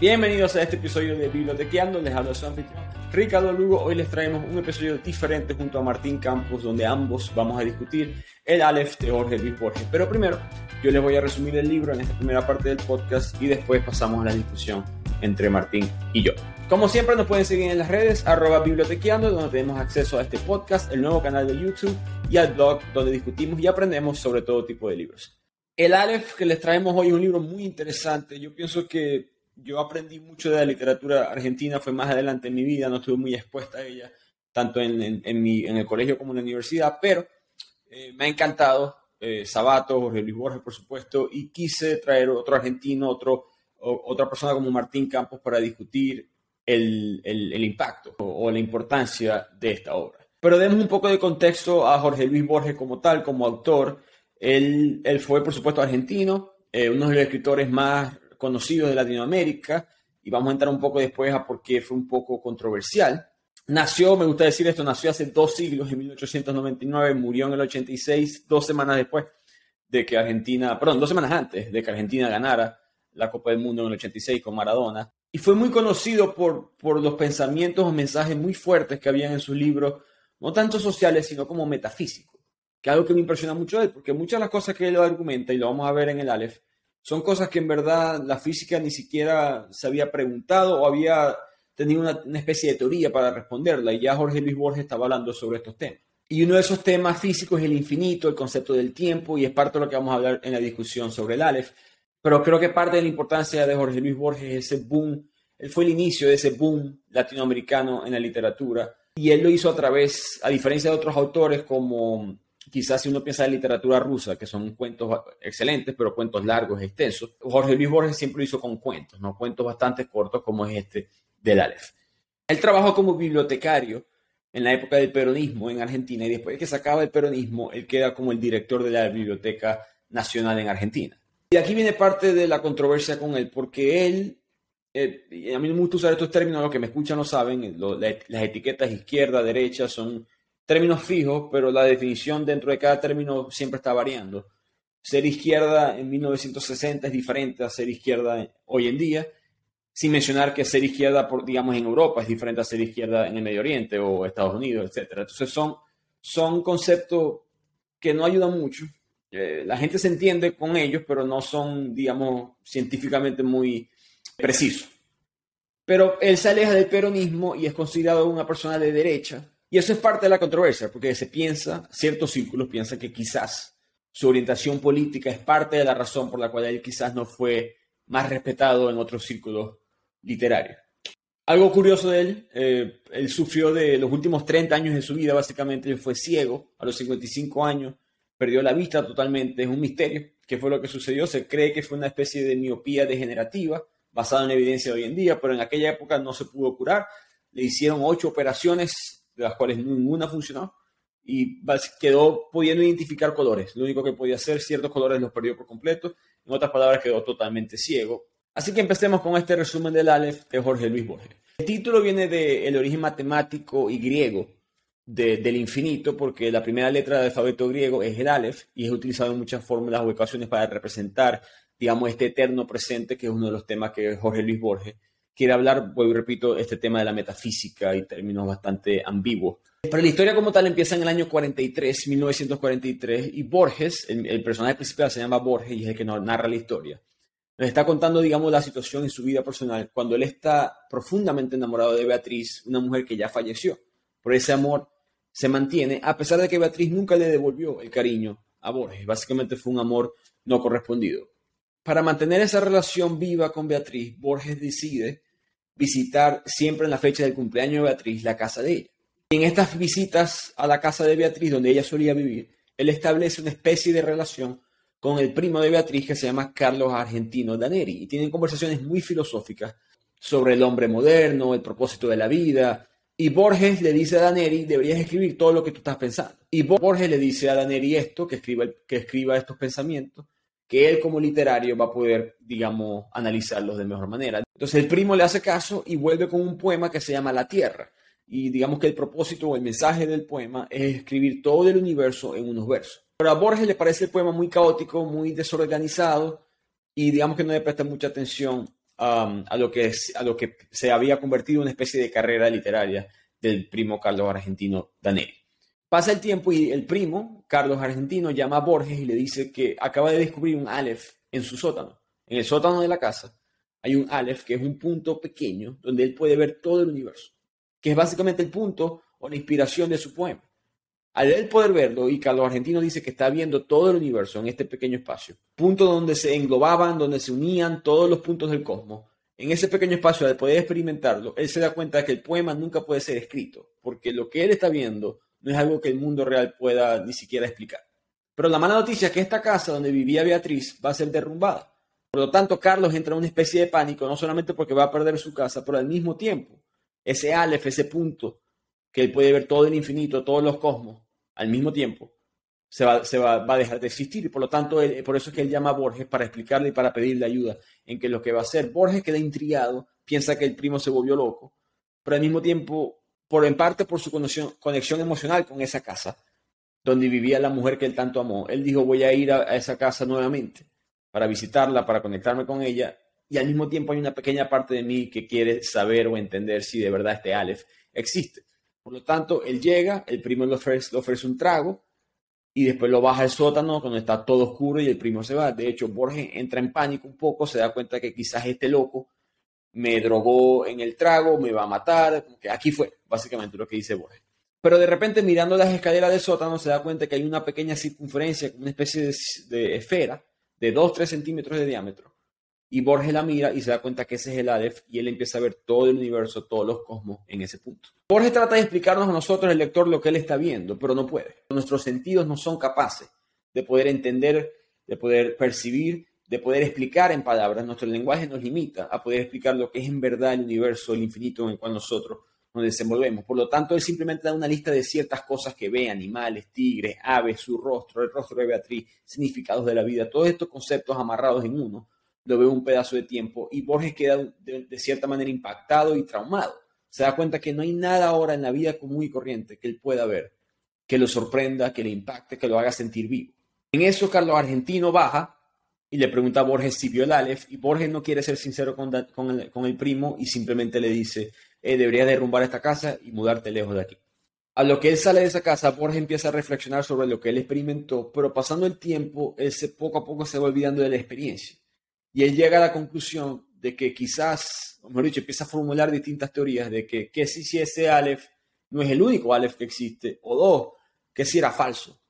Bienvenidos a este episodio de Bibliotequeando, les habla su anfitrión Ricardo Lugo. Hoy les traemos un episodio diferente junto a Martín Campos, donde ambos vamos a discutir el Aleph de Jorge Luis Borges. Pero primero, yo les voy a resumir el libro en esta primera parte del podcast y después pasamos a la discusión entre Martín y yo. Como siempre, nos pueden seguir en las redes, arroba bibliotequeando, donde tenemos acceso a este podcast, el nuevo canal de YouTube y al blog, donde discutimos y aprendemos sobre todo tipo de libros. El Aleph que les traemos hoy es un libro muy interesante. Yo pienso que yo aprendí mucho de la literatura argentina, fue más adelante en mi vida, no estuve muy expuesta a ella, tanto en, el colegio como en la universidad, pero eh, me ha encantado eh, Sabato, Jorge Luis Borges, por supuesto, y quise traer otro argentino, otro, otra persona como Martín Campos para discutir el, impacto o, la importancia de esta obra. Pero demos un poco de contexto a Jorge Luis Borges como tal, como autor. Él, fue, por supuesto, argentino, eh, uno de los escritores más conocidos de Latinoamérica y vamos a entrar un poco después a por qué fue un poco controversial. Nació, me gusta decir esto, nació hace dos siglos, en 1899, murió en el 86, dos semanas después de que Argentina, perdón, dos semanas antes de que Argentina ganara la Copa del Mundo en el 86 con Maradona. Y fue muy conocido por, por los pensamientos o mensajes muy fuertes que habían en sus libros, no tanto sociales, sino como metafísicos, que algo que me impresiona mucho de él, porque muchas de las cosas que él argumenta, y lo vamos a ver en el Aleph, son cosas que en verdad la física ni siquiera se había preguntado o había tenido una, especie de teoría para responderla. Y ya Jorge Luis Borges estaba hablando sobre estos temas. Y uno de esos temas físicos es el infinito, el concepto del tiempo, y es parte de lo que vamos a hablar en la discusión sobre el Aleph. Pero creo que parte de la importancia de Jorge Luis Borges es ese boom, él fue el inicio de ese boom latinoamericano en la literatura. Y él lo hizo a través, a diferencia de otros autores como quizás si uno piensa en literatura rusa, que son cuentos excelentes, pero cuentos largos, extensos, Jorge Luis Borges siempre hizo con cuentos, ¿no? Cuentos bastante cortos como es este del Aleph. Él trabajó como bibliotecario en la época del peronismo en Argentina y después de que se acaba el peronismo, él queda como el director de la Biblioteca Nacional en Argentina. Y aquí viene parte de la controversia con él, porque él, eh, a mí no me gusta usar estos términos, los que me escuchan lo saben, las etiquetas izquierda, derecha son términos fijos, pero la definición dentro de cada término siempre está variando. Ser izquierda en 1960 es diferente a ser izquierda hoy en día, sin mencionar que ser izquierda, por, digamos, en Europa es diferente a ser izquierda en el Medio Oriente o Estados Unidos, etc. Entonces son, son conceptos que no ayudan mucho. Eh, la gente se entiende con ellos, pero no son, digamos, científicamente muy precisos. Pero él se aleja del peronismo y es considerado una persona de derecha, y eso es parte de la controversia, porque se piensa, ciertos círculos piensan que quizás su orientación política es parte de la razón por la cual él quizás no fue más respetado en otros círculos literarios. Algo curioso de él, eh, él sufrió de los últimos 30 años de su vida, básicamente, él fue ciego a los 55 años, perdió la vista totalmente, es un misterio. Qué fue lo que sucedió, se cree que fue una especie de miopía degenerativa basada en evidencia de hoy en día, pero en aquella época no se pudo curar, le hicieron ocho operaciones de las cuales ninguna funcionó, y quedó pudiendo identificar colores. Lo único que podía hacer, ciertos colores los perdió por completo. En otras palabras, quedó totalmente ciego. Así que empecemos con este resumen del Aleph de Jorge Luis Borges. El título viene del origen matemático y griego del infinito, porque la primera letra del alfabeto griego es el Aleph y es utilizado en muchas fórmulas o ecuaciones para representar, digamos, este eterno presente, que es uno de los temas que Jorge Luis Borges quiere hablar, repito, este tema de la metafísica y términos bastante ambiguos. Pero la historia como tal empieza en el año 43, 1943, y Borges, el, personaje principal se llama Borges y es el que nos narra la historia. Nos está contando, digamos, la situación en su vida personal cuando él está profundamente enamorado de Beatriz, una mujer que ya falleció. Por ese amor se mantiene, a pesar de que Beatriz nunca le devolvió el cariño a Borges. Básicamente fue un amor no correspondido. Para mantener esa relación viva con Beatriz, Borges decide visitar siempre en la fecha del cumpleaños de Beatriz la casa de ella. Y en estas visitas a la casa de Beatriz, donde ella solía vivir, él establece una especie de relación con el primo de Beatriz que se llama Carlos Argentino Daneri y tienen conversaciones muy filosóficas sobre el hombre moderno, el propósito de la vida. Y Borges le dice a Daneri, deberías escribir todo lo que tú estás pensando. Y Borges le dice a Daneri esto, que escriba, que escriba estos pensamientos, que él como literario va a poder, digamos, analizarlos de mejor manera. Entonces el primo le hace caso y vuelve con un poema que se llama La Tierra. Y digamos que el propósito o el mensaje del poema es escribir todo el universo en unos versos. Pero a Borges le parece el poema muy caótico, muy desorganizado y digamos que no le presta mucha atención um, a, lo que, a lo que se había convertido en una especie de carrera literaria del primo Carlos Argentino Danelli. Pasa el tiempo y el primo, Carlos Argentino, llama a Borges y le dice que acaba de descubrir un Aleph en su sótano. En el sótano de la casa hay un Aleph que es un punto pequeño donde él puede ver todo el universo, que es básicamente el punto o la inspiración de su poema. Al él poder verlo, y Carlos Argentino dice que está viendo todo el universo en este pequeño espacio, punto donde se englobaban, donde se unían todos los puntos del cosmos, en ese pequeño espacio, al poder experimentarlo, él se da cuenta de que el poema nunca puede ser escrito, porque lo que él está viendo no es algo que el mundo real pueda ni siquiera explicar. Pero la mala noticia es que esta casa donde vivía Beatriz va a ser derrumbada. Por lo tanto, Carlos entra en una especie de pánico, no solamente porque va a perder su casa, pero al mismo tiempo, ese Aleph, ese punto, que él puede ver todo el infinito, todos los cosmos, al mismo tiempo, se, va, a dejar de existir. Y por lo tanto, por eso es que él llama a Borges para explicarle y para pedirle ayuda en que lo que va a hacer. Borges queda intrigado, piensa que el primo se volvió loco, pero al mismo tiempo, por en parte por su conexión, emocional con esa casa, donde vivía la mujer que él tanto amó. Él dijo, voy a ir a, esa casa nuevamente para visitarla, para conectarme con ella. Y al mismo tiempo hay una pequeña parte de mí que quiere saber o entender si de verdad este Aleph existe. Por lo tanto, él llega, el primo le ofrece, le ofrece un trago, y después lo baja al sótano cuando está todo oscuro y el primo se va. De hecho, Borges entra en pánico un poco, se da cuenta que quizás este loco me drogó en el trago, me va a matar, que aquí fue básicamente lo que dice Borges. Pero de repente mirando las escaleras del sótano se da cuenta que hay una pequeña circunferencia, una especie de, esfera de 2-3 centímetros de diámetro, y Borges la mira y se da cuenta que ese es el Aleph y él empieza a ver todo el universo, todos los cosmos en ese punto. Borges trata de explicarnos a nosotros, el lector, lo que él está viendo, pero no puede. Nuestros sentidos no son capaces de poder entender, de poder percibir, de poder explicar en palabras. Nuestro lenguaje nos limita a poder explicar lo que es en verdad el universo, el infinito en el cual nosotros nos desenvolvemos. Por lo tanto, él simplemente da una lista de ciertas cosas que ve, animales, tigres, aves, su rostro, el rostro de Beatriz, significados de la vida, todos estos conceptos amarrados en uno lo ve un pedazo de tiempo y Borges queda de, cierta manera impactado y traumado. Se da cuenta que no hay nada ahora en la vida común y corriente que él pueda ver, que lo sorprenda, que le impacte, que lo haga sentir vivo. En eso Carlos Argentino baja y le pregunta a Borges si vio el Aleph y Borges no quiere ser sincero con, el, primo y simplemente le dice, eh, deberías derrumbar esta casa y mudarte lejos de aquí. A lo que él sale de esa casa, Borges empieza a reflexionar sobre lo que él experimentó, pero pasando el tiempo, él poco a poco se va olvidando de la experiencia. Y él llega a la conclusión de que quizás, o mejor dicho, empieza a formular distintas teorías de que, que si, si ese Aleph no es el único Aleph que existe, o dos, que si era falso.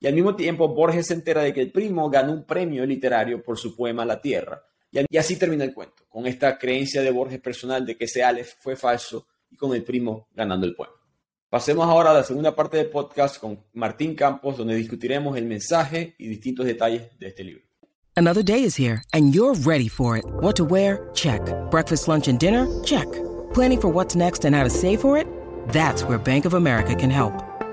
Y al mismo tiempo Borges se entera de que el primo ganó un premio literario por su poema La Tierra. Y así termina el cuento, con esta creencia de Borges personal de que ese Aleph fue falso y con el primo ganando el poema. Pasemos ahora a la segunda parte del podcast con Martín Campos, donde discutiremos el mensaje y distintos detalles de este libro. Another day is here, and you're ready for it. What to wear? Check. Breakfast, lunch, and dinner? Check. Planning for what's next and how to save for it? That's where Bank of America can help.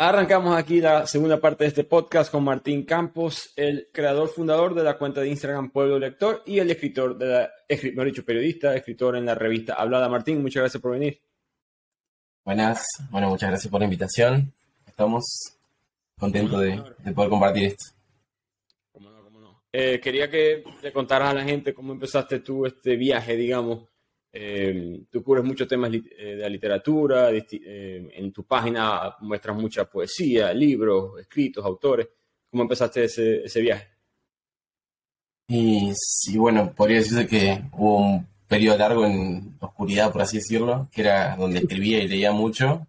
Arrancamos aquí la segunda parte de este podcast con Martín Campos, el creador fundador de la cuenta de Instagram Pueblo Lector y el escritor de la, mejor dicho, periodista, escritor en la revista Hablada. Martín, muchas gracias por venir. Buenas, bueno, muchas gracias por la invitación. Estamos contentos de, poder compartir esto. ¿Cómo no, cómo no? Eh, quería que le contaras a la gente cómo empezaste tú este viaje, digamos, eh, tú cubres muchos temas eh, de la literatura, eh, en tu página muestras mucha poesía, libros, escritos, autores. ¿Cómo empezaste ese, ese viaje? Y sí, bueno, podría decirse que hubo un periodo largo en oscuridad, por así decirlo, que era donde escribía y leía mucho.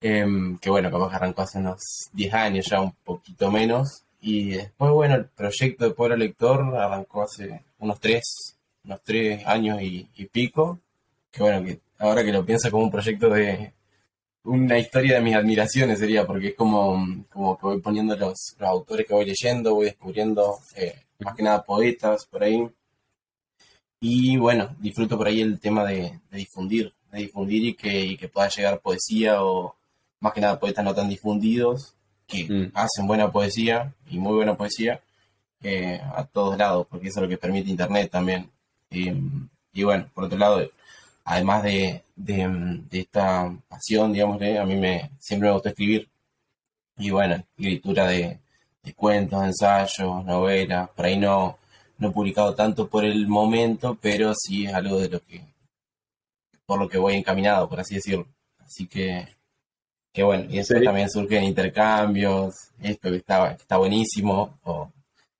Em, que bueno, capaz que arrancó hace unos 10 años, ya un poquito menos. Y después, bueno, el proyecto de Pueblo Lector arrancó hace unos 3, unos tres años y, pico. Que bueno, que ahora que lo pienso como un proyecto de una historia de mis admiraciones sería, porque es como, como que voy poniendo los, autores que voy leyendo, voy descubriendo eh, más que nada poetas por ahí. Y bueno, disfruto por ahí el tema de, difundir, de difundir y que, y que pueda llegar poesía o, más que nada poetas no tan difundidos, que mm. hacen buena poesía y muy buena poesía eh, a todos lados, porque eso es lo que permite Internet también. Y bueno, por otro lado, además de, esta pasión, digamos, a mí me siempre me gusta escribir. Y bueno, escritura de, cuentos, ensayos, novelas, por ahí no, no he publicado tanto por el momento, pero sí es algo de lo que, por lo que voy encaminado, por así decirlo. Así que que bueno, y eso también surge en intercambios, esto que está, está buenísimo, o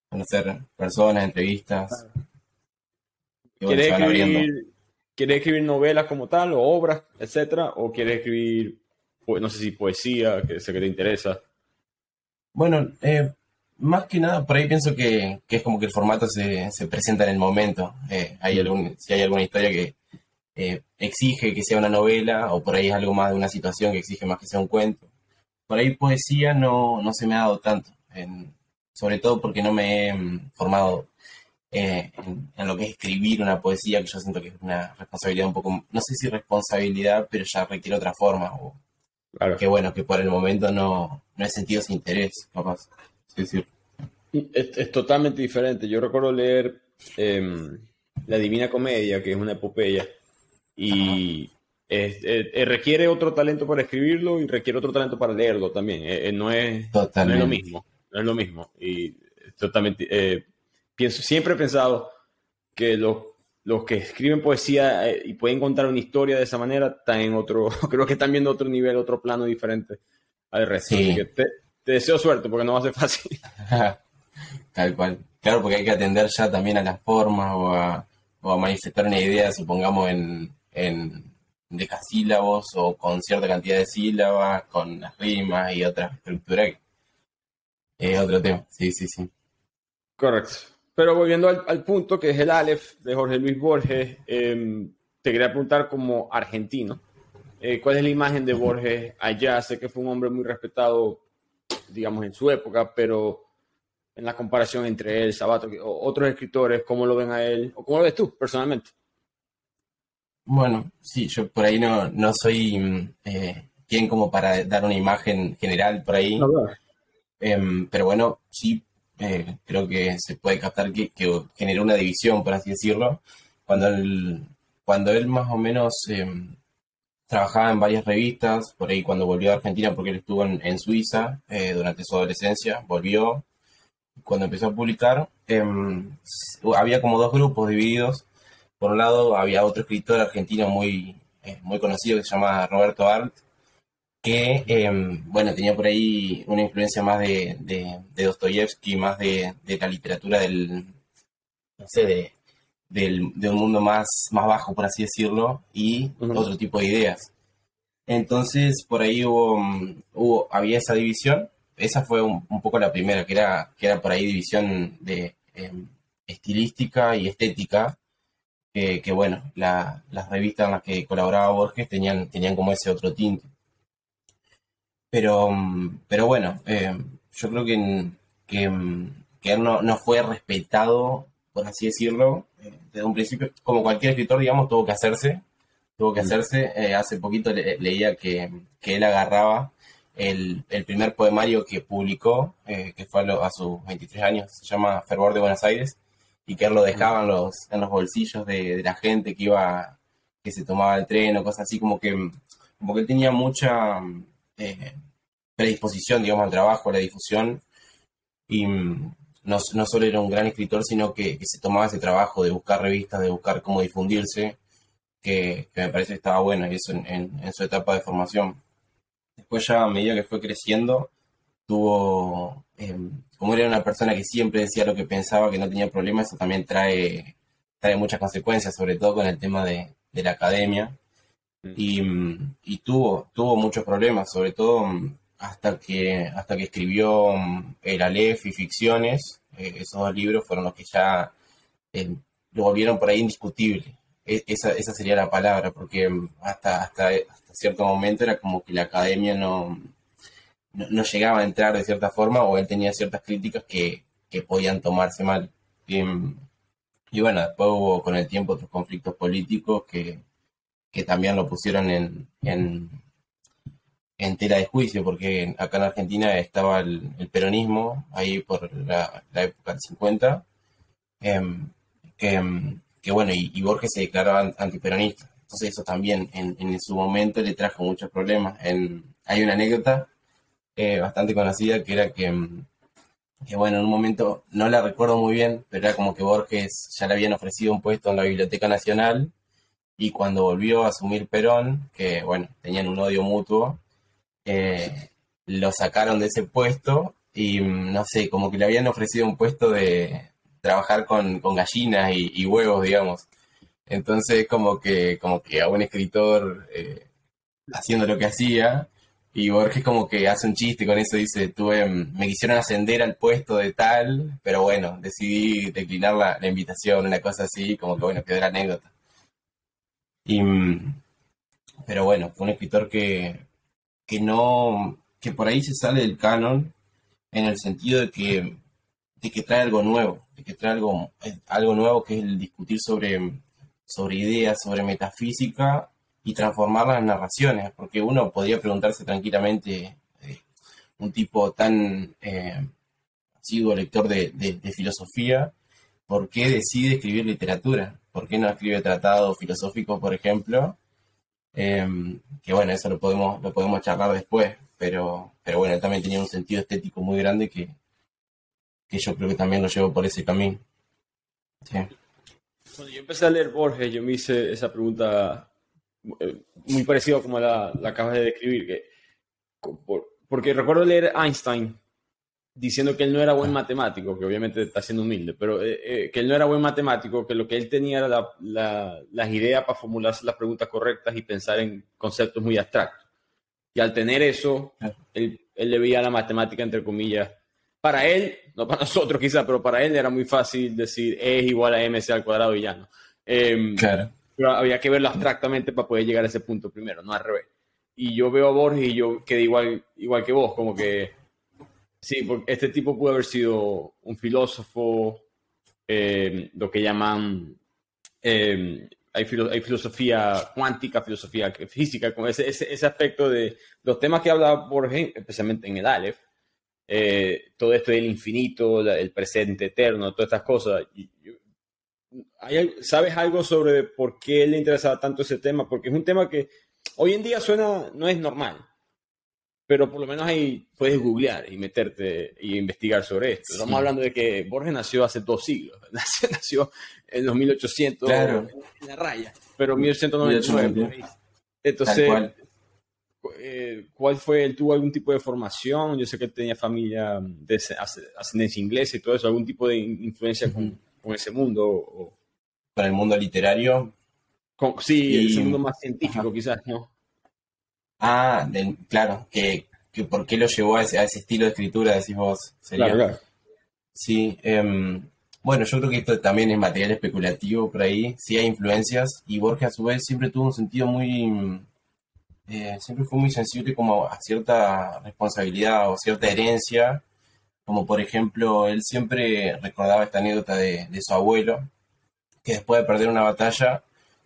conocer personas, entrevistas. ¿Quieres, escribir, escribir novelas como tal, o obras, etcétera? ¿O quieres escribir, pues, no sé si poesía, que sé que te interesa? Bueno, eh, más que nada, por ahí pienso que, es como que el formato se, se presenta en el momento. Eh, hay algún, si hay alguna historia que, eh, exige que sea una novela o por ahí es algo más de una situación que exige más que sea un cuento. Por ahí poesía no, no se me ha dado tanto, sobre todo porque no me he mm, formado eh, en, lo que es escribir una poesía, que yo siento que es una responsabilidad un poco, no sé si responsabilidad, pero ya requiere otra forma. O, Que bueno, que por el momento no, no he sentido ese interés, capaz. Es, es, totalmente diferente. Yo recuerdo leer em, La Divina Comedia, que es una epopeya, y requiere otro talento para escribirlo y requiere otro talento para leerlo también. Eh, eh, no, es, lo mismo. No es lo mismo. Y totalmente. Eh, pienso, siempre he pensado que los, los que escriben poesía y pueden contar una historia de esa manera están en otro. Creo que están viendo otro nivel, otro plano diferente al resto. te, deseo suerte porque no va a ser fácil. Tal cual. Claro, porque hay que atender ya también a las formas o a, o a manifestar una idea, supongamos, en, en decasílabos o con cierta cantidad de sílabas, con las rimas y otras estructuras. Es otro tema, sí, sí, sí. Correcto. Pero volviendo al, punto que es el Aleph de Jorge Luis Borges, em, te quería preguntar como argentino, eh, ¿cuál es la imagen de Borges allá? Sé que fue un hombre muy respetado, digamos, en su época, pero en la comparación entre él, Sabato, o otros escritores, ¿cómo lo ven a él? ¿O cómo lo ves tú personalmente? Bueno, sí, yo por ahí no, no soy mm, eh, quien como para dar una imagen general por ahí. Em, pero bueno, sí, eh, creo que se puede captar que, generó una división, por así decirlo. Cuando él, cuando él más o menos em, trabajaba en varias revistas, por ahí cuando volvió a Argentina, porque él estuvo en, Suiza eh, durante su adolescencia, volvió. Cuando empezó a publicar, em, había como dos grupos divididos por un lado, había otro escritor argentino muy, eh, muy conocido que se llama Roberto Arlt, que, em, bueno, tenía por ahí una influencia más de, de, Dostoyevsky, más de, la literatura del, no sé, de, del, de un mundo más, más bajo, por así decirlo, y otro tipo de ideas. Entonces, por ahí hubo, hubo había esa división. Esa fue un, poco la primera, que era, que era por ahí división de em, estilística y estética, que, bueno, las revistas en las que colaboraba Borges tenían, tenían como ese otro tinte. Pero, pero bueno, eh, yo creo que, que, él no, fue respetado, por así decirlo, eh, desde un principio, como cualquier escritor, digamos, tuvo que hacerse, tuvo que hacerse. Eh, hace poquito leía que, él agarraba el, primer poemario que publicó, que fue a, a, sus 23 años, se llama Fervor de Buenos Aires, y que él lo dejaba en los, en los bolsillos de, la gente que iba, que se tomaba el tren o cosas así, como que, como que él tenía mucha eh, predisposición, digamos, al trabajo, a la difusión, y mm, no, no solo era un gran escritor, sino que, se tomaba ese trabajo de buscar revistas, de buscar cómo difundirse, que, me parece que estaba bueno, y eso en, en su etapa de formación. Después ya a medida que fue creciendo, tuvo, em, como era una persona que siempre decía lo que pensaba, que no tenía problemas, eso también trae, trae muchas consecuencias, sobre todo con el tema de, la academia. mm. y, y, tuvo, tuvo muchos problemas, sobre todo hasta que, hasta que escribió El Aleph y Ficciones, eh, esos dos libros fueron los que ya eh, lo volvieron por ahí indiscutible. E, esa, esa sería la palabra, porque hasta, hasta, hasta cierto momento era como que la academia no, no, llegaba a entrar de cierta forma o él tenía ciertas críticas que, podían tomarse mal. Y, y, bueno, después hubo con el tiempo otros conflictos políticos que, también lo pusieron en, en, tela de juicio, porque acá en Argentina estaba el, peronismo, ahí por la, época del 50, em, em, que, bueno, y, Borges se declaraba antiperonista. Entonces eso también en, su momento le trajo muchos problemas. Hay una anécdota eh, bastante conocida, que era que, mm, que, bueno, en un momento, no la recuerdo muy bien, pero era como que Borges ya le habían ofrecido un puesto en la Biblioteca Nacional y cuando volvió a asumir Perón, que bueno, tenían un odio mutuo, eh, lo sacaron de ese puesto y mm, no sé, como que le habían ofrecido un puesto de trabajar con, gallinas y, huevos, digamos. Entonces, como que, como que a un escritor eh, haciendo lo que hacía, y Borges como que hace un chiste con eso, dice, tuve, me quisieron ascender al puesto de tal, pero bueno, decidí declinar la, invitación, una cosa así, como que bueno, quedó la anécdota. Y, pero bueno, fue un escritor que, que no, que por ahí se sale del canon en el sentido de que, de que trae algo nuevo, de que trae algo, algo nuevo que es el discutir sobre, sobre ideas, sobre metafísica y transformarlas en narraciones, porque uno podría preguntarse tranquilamente, eh, un tipo tan eh, asiduo lector de, filosofía, ¿por qué decide escribir literatura? ¿Por qué no escribe tratados filosóficos, por ejemplo? Em, que bueno, eso lo podemos, lo podemos charlar después, pero, pero bueno, también tenía un sentido estético muy grande que, que yo creo que también lo llevo por ese camino. Cuando yo empecé a leer Borges, yo me hice esa pregunta eh, muy parecido como la, la acabas de describir, que, porque recuerdo leer Einstein diciendo que él no era buen matemático, que obviamente está siendo humilde, pero eh, eh, que él no era buen matemático, que lo que él tenía era las ideas para formular las preguntas correctas y pensar en conceptos muy abstractos. Y al tener eso, él, él le veía la matemática, entre comillas, para él, no para nosotros quizás, pero para él era muy fácil decir E es igual a mc al cuadrado y ya no. Em, claro. Pero había que verlo abstractamente para poder llegar a ese punto primero, no al revés. Y yo veo a Borges y yo quedé igual, igual que vos, como que sí, porque este tipo pudo haber sido un filósofo, eh, lo que llaman, eh, hay, hay, filosofía cuántica, filosofía física, como ese, ese, aspecto de los temas que habla Borges, especialmente en el Aleph, eh, todo esto del infinito, el presente eterno, todas estas cosas. Y, ¿Sabes algo sobre por qué le interesaba tanto ese tema? Porque es un tema que hoy en día suena, no es normal, pero por lo menos ahí puedes googlear y meterte y investigar sobre esto. Estamos hablando de que Borges nació hace dos siglos, nació en los 1800 en la raya, pero 1899. Entonces, eh, ¿cuál fue? ¿Él tuvo algún tipo de formación? Yo sé que él tenía familia de ascendencia inglesa y todo eso, algún tipo de influencia con con ese mundo. O... Con el mundo literario. sí, el mundo más científico quizás, ¿no? Ah, claro, que, que, por qué lo llevó a ese, estilo de escritura, decís vos. Sería. Claro, Sí, em, bueno, yo creo que esto también es material especulativo por ahí, sí hay influencias, y Borges a su vez siempre tuvo un sentido muy, eh, siempre fue muy sensible como a cierta responsabilidad o cierta herencia como por ejemplo, él siempre recordaba esta anécdota de, su abuelo, que después de perder una batalla,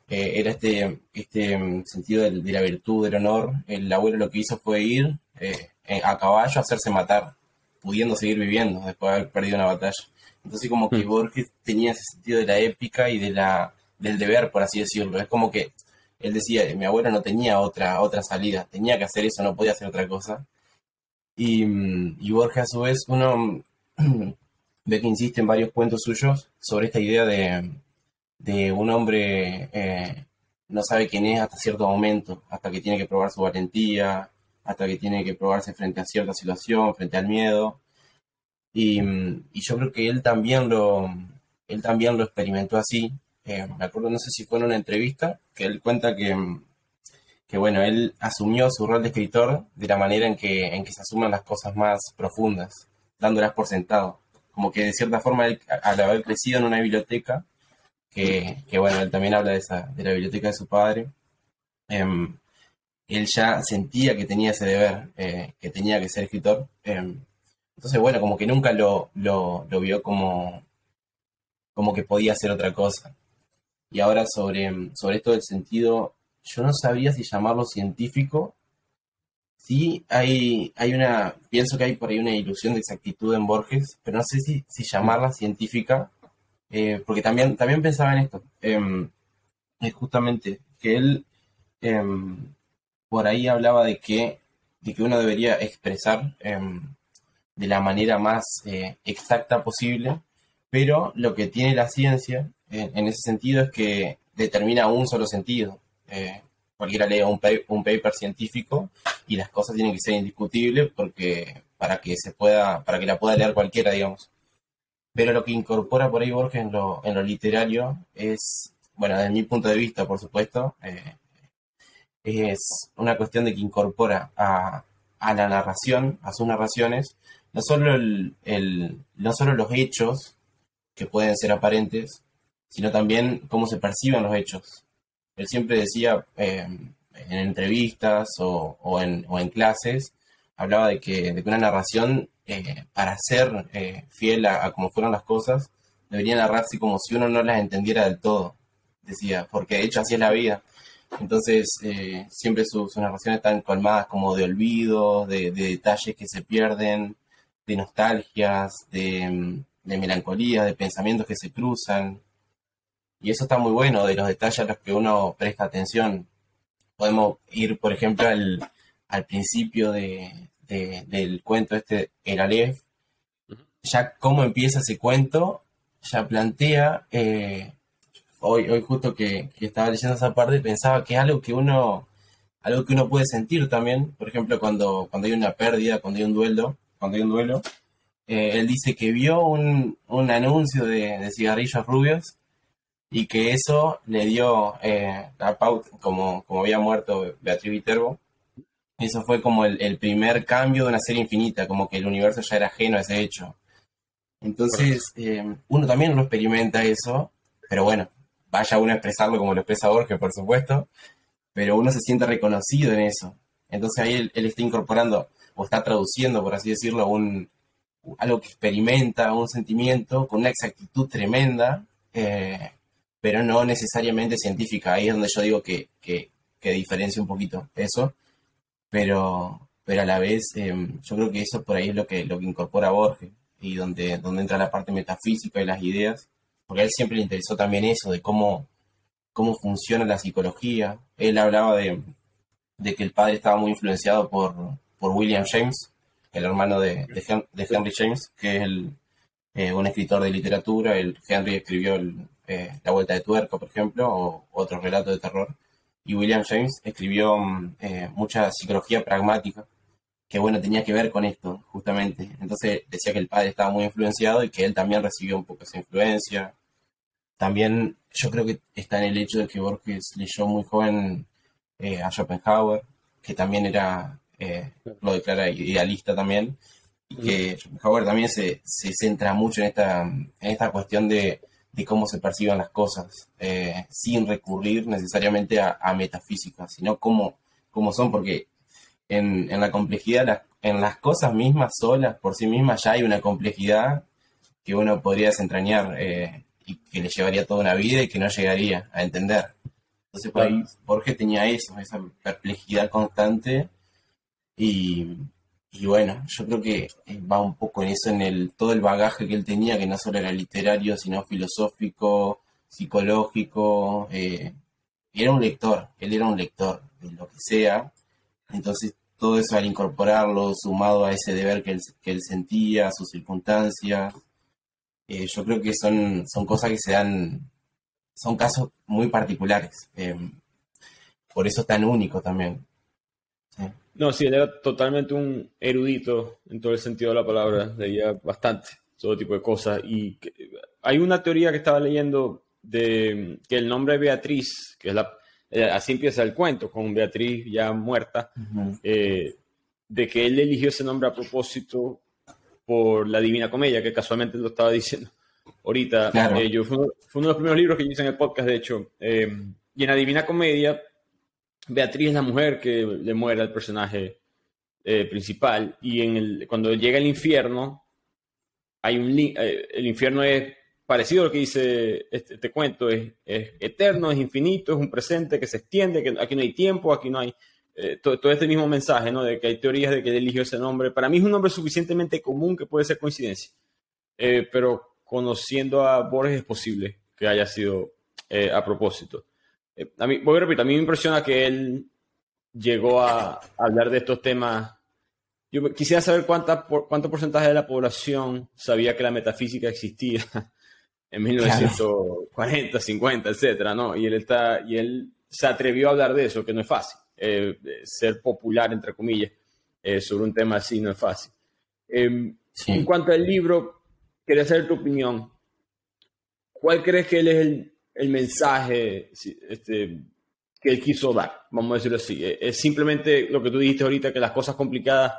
eh, era este, este mm, sentido de, la virtud, del honor. El abuelo lo que hizo fue ir eh, a caballo a hacerse matar, pudiendo seguir viviendo después de haber perdido una batalla. Entonces como que mm. Borges tenía ese sentido de la épica y de la, del deber, por así decirlo. Es como que él decía, mi abuelo no tenía otra, otra salida, tenía que hacer eso, no podía hacer otra cosa. Y, y Borges, a su vez, uno ve que insiste en varios cuentos suyos sobre esta idea de, un hombre eh, no sabe quién es hasta cierto momento, hasta que tiene que probar su valentía, hasta que tiene que probarse frente a cierta situación, frente al miedo. Y, yo creo que él también lo, él también lo experimentó así. Eh, me acuerdo, no sé si fue en una entrevista, que él cuenta que, que bueno, él asumió su rol de escritor de la manera en que, en que se asumen las cosas más profundas, dándolas por sentado. Como que de cierta forma, al haber crecido en una biblioteca, que, bueno, él también habla de, esa, de la biblioteca de su padre, em, él ya sentía que tenía ese deber, eh, que tenía que ser escritor. Em, entonces, bueno, como que nunca lo, lo, lo, vio como, como que podía hacer otra cosa. Y ahora sobre, sobre esto del sentido, yo no sabría si llamarlo científico. Sí, hay, hay una, pienso que hay por ahí una ilusión de exactitud en Borges, pero no sé si, si llamarla científica, eh, porque también, también pensaba en esto, em, es justamente que él em, por ahí hablaba de que, de que uno debería expresar em, de la manera más eh, exacta posible, pero lo que tiene la ciencia en ese sentido es que determina un solo sentido. Eh, cualquiera lee un, un, paper científico y las cosas tienen que ser indiscutibles porque para que se pueda, para que la pueda leer cualquiera, digamos. Pero lo que incorpora por ahí Borges en lo, en lo literario es, bueno, desde mi punto de vista, por supuesto, eh, es una cuestión de que incorpora a, a, la narración, a sus narraciones, no solo, el, no solo los hechos que pueden ser aparentes, sino también cómo se perciben los hechos. Él siempre decía eh, en entrevistas o, en, clases, hablaba de que, de una narración, eh, para ser eh, fiel a, cómo fueron las cosas, debería narrarse como si uno no las entendiera del todo, decía, porque de hecho así es la vida. Entonces, siempre sus, narraciones están colmadas como de olvido, de, detalles que se pierden, de nostalgias, de, de melancolía, de pensamientos que se cruzan. Y eso está muy bueno, de los detalles a los que uno presta atención. Podemos ir, por ejemplo, al, al principio de, del cuento este, El Aleph. Ya cómo empieza ese cuento, ya plantea, eh, hoy, hoy justo que, estaba leyendo esa parte, pensaba que es algo que uno, algo que uno puede sentir también, por ejemplo, cuando, cuando hay una pérdida, cuando hay un duelo, cuando hay un duelo, eh, él dice que vio un, un anuncio de, de cigarrillos rubios y que eso le dio eh, la pauta, como, como había muerto Beatriz Viterbo, eso fue como el, primer cambio de una serie infinita, como que el universo ya era ajeno a ese hecho. Entonces, eh, uno también lo experimenta eso, pero bueno, vaya uno a expresarlo como lo expresa Borges, por supuesto, pero uno se siente reconocido en eso. Entonces ahí él, está incorporando o está traduciendo, por así decirlo, un, algo que experimenta, un sentimiento con una exactitud tremenda, eh, pero no necesariamente científica. Ahí es donde yo digo que, que, diferencia un poquito eso, pero, pero a la vez em, yo creo que eso por ahí es lo que, lo que incorpora Borges y donde, donde entra la parte metafísica y las ideas, porque a él siempre le interesó también eso, de cómo, cómo funciona la psicología. Él hablaba de, de que el padre estaba muy influenciado por, por William James, el hermano de, de, Henry James, que es el, eh, un escritor de literatura. El Henry escribió el, eh, la Vuelta de Tuerco, por ejemplo, o otro relato de terror. Y William James escribió mm, eh, mucha psicología pragmática, que bueno, tenía que ver con esto, justamente. Entonces decía que el padre estaba muy influenciado y que él también recibió un poco esa influencia. También yo creo que está en el hecho de que Borges leyó muy joven eh, a Schopenhauer, que también era, lo declara idealista también, y que Schopenhauer también se, se centra mucho en esta, en esta cuestión de de cómo se perciben las cosas, eh, sin recurrir necesariamente a, metafísica, sino cómo, cómo, son, porque en, la complejidad, en las cosas mismas solas, por sí mismas, ya hay una complejidad que uno podría desentrañar eh, y que le llevaría toda una vida y que no llegaría a entender. Entonces, por ahí Borges tenía eso, esa perplejidad constante y, y bueno, yo creo que eh, va un poco en eso, en el todo el bagaje que él tenía, que no solo era literario, sino filosófico, psicológico. Eh, era un lector, él era un lector de lo que sea. Entonces, todo eso al incorporarlo, sumado a ese deber que él, que él sentía, sus circunstancias, eh, yo creo que son, son cosas que se dan, son casos muy particulares. por eso tan único también. No, sí, él era totalmente un erudito en todo el sentido de la palabra, leía bastante, todo tipo de cosas. Y hay una teoría que estaba leyendo de que el nombre Beatriz, que es la, Eh, así empieza el cuento, con Beatriz ya muerta, eh, de que él eligió ese nombre a propósito por la Divina Comedia, que casualmente lo estaba diciendo ahorita. Eh, yo, fue, uno, de los primeros libros que yo hice en el podcast, de hecho. y en la Divina Comedia, Beatriz es la mujer que le muere al personaje principal. Y en el, cuando llega al infierno, hay un el infierno es parecido a lo que dice este, este cuento, es, eterno, es infinito, es un presente que se extiende, que aquí no hay tiempo, aquí no hay eh, todo, este mismo mensaje, ¿no? De que hay teorías de que él eligió ese nombre. Para mí es un nombre suficientemente común que puede ser coincidencia, eh, pero conociendo a Borges es posible que haya sido eh, a propósito. A mí, voy a repetir, a mí me impresiona que él llegó a, hablar de estos temas yo quisiera saber cuánta, cuánto porcentaje de la población sabía que la metafísica existía en 1940, 50, etcétera, ¿no? Y él está, y él se atrevió a hablar de eso, que no es fácil. Eh, ser popular, entre comillas, eh, sobre un tema así no es fácil. Em, en cuanto al libro, quería saber tu opinión. ¿Cuál crees que él es el, el mensaje este, que él quiso dar? Vamos a decirlo así. Eh, es simplemente lo que tú dijiste ahorita, que las cosas complicadas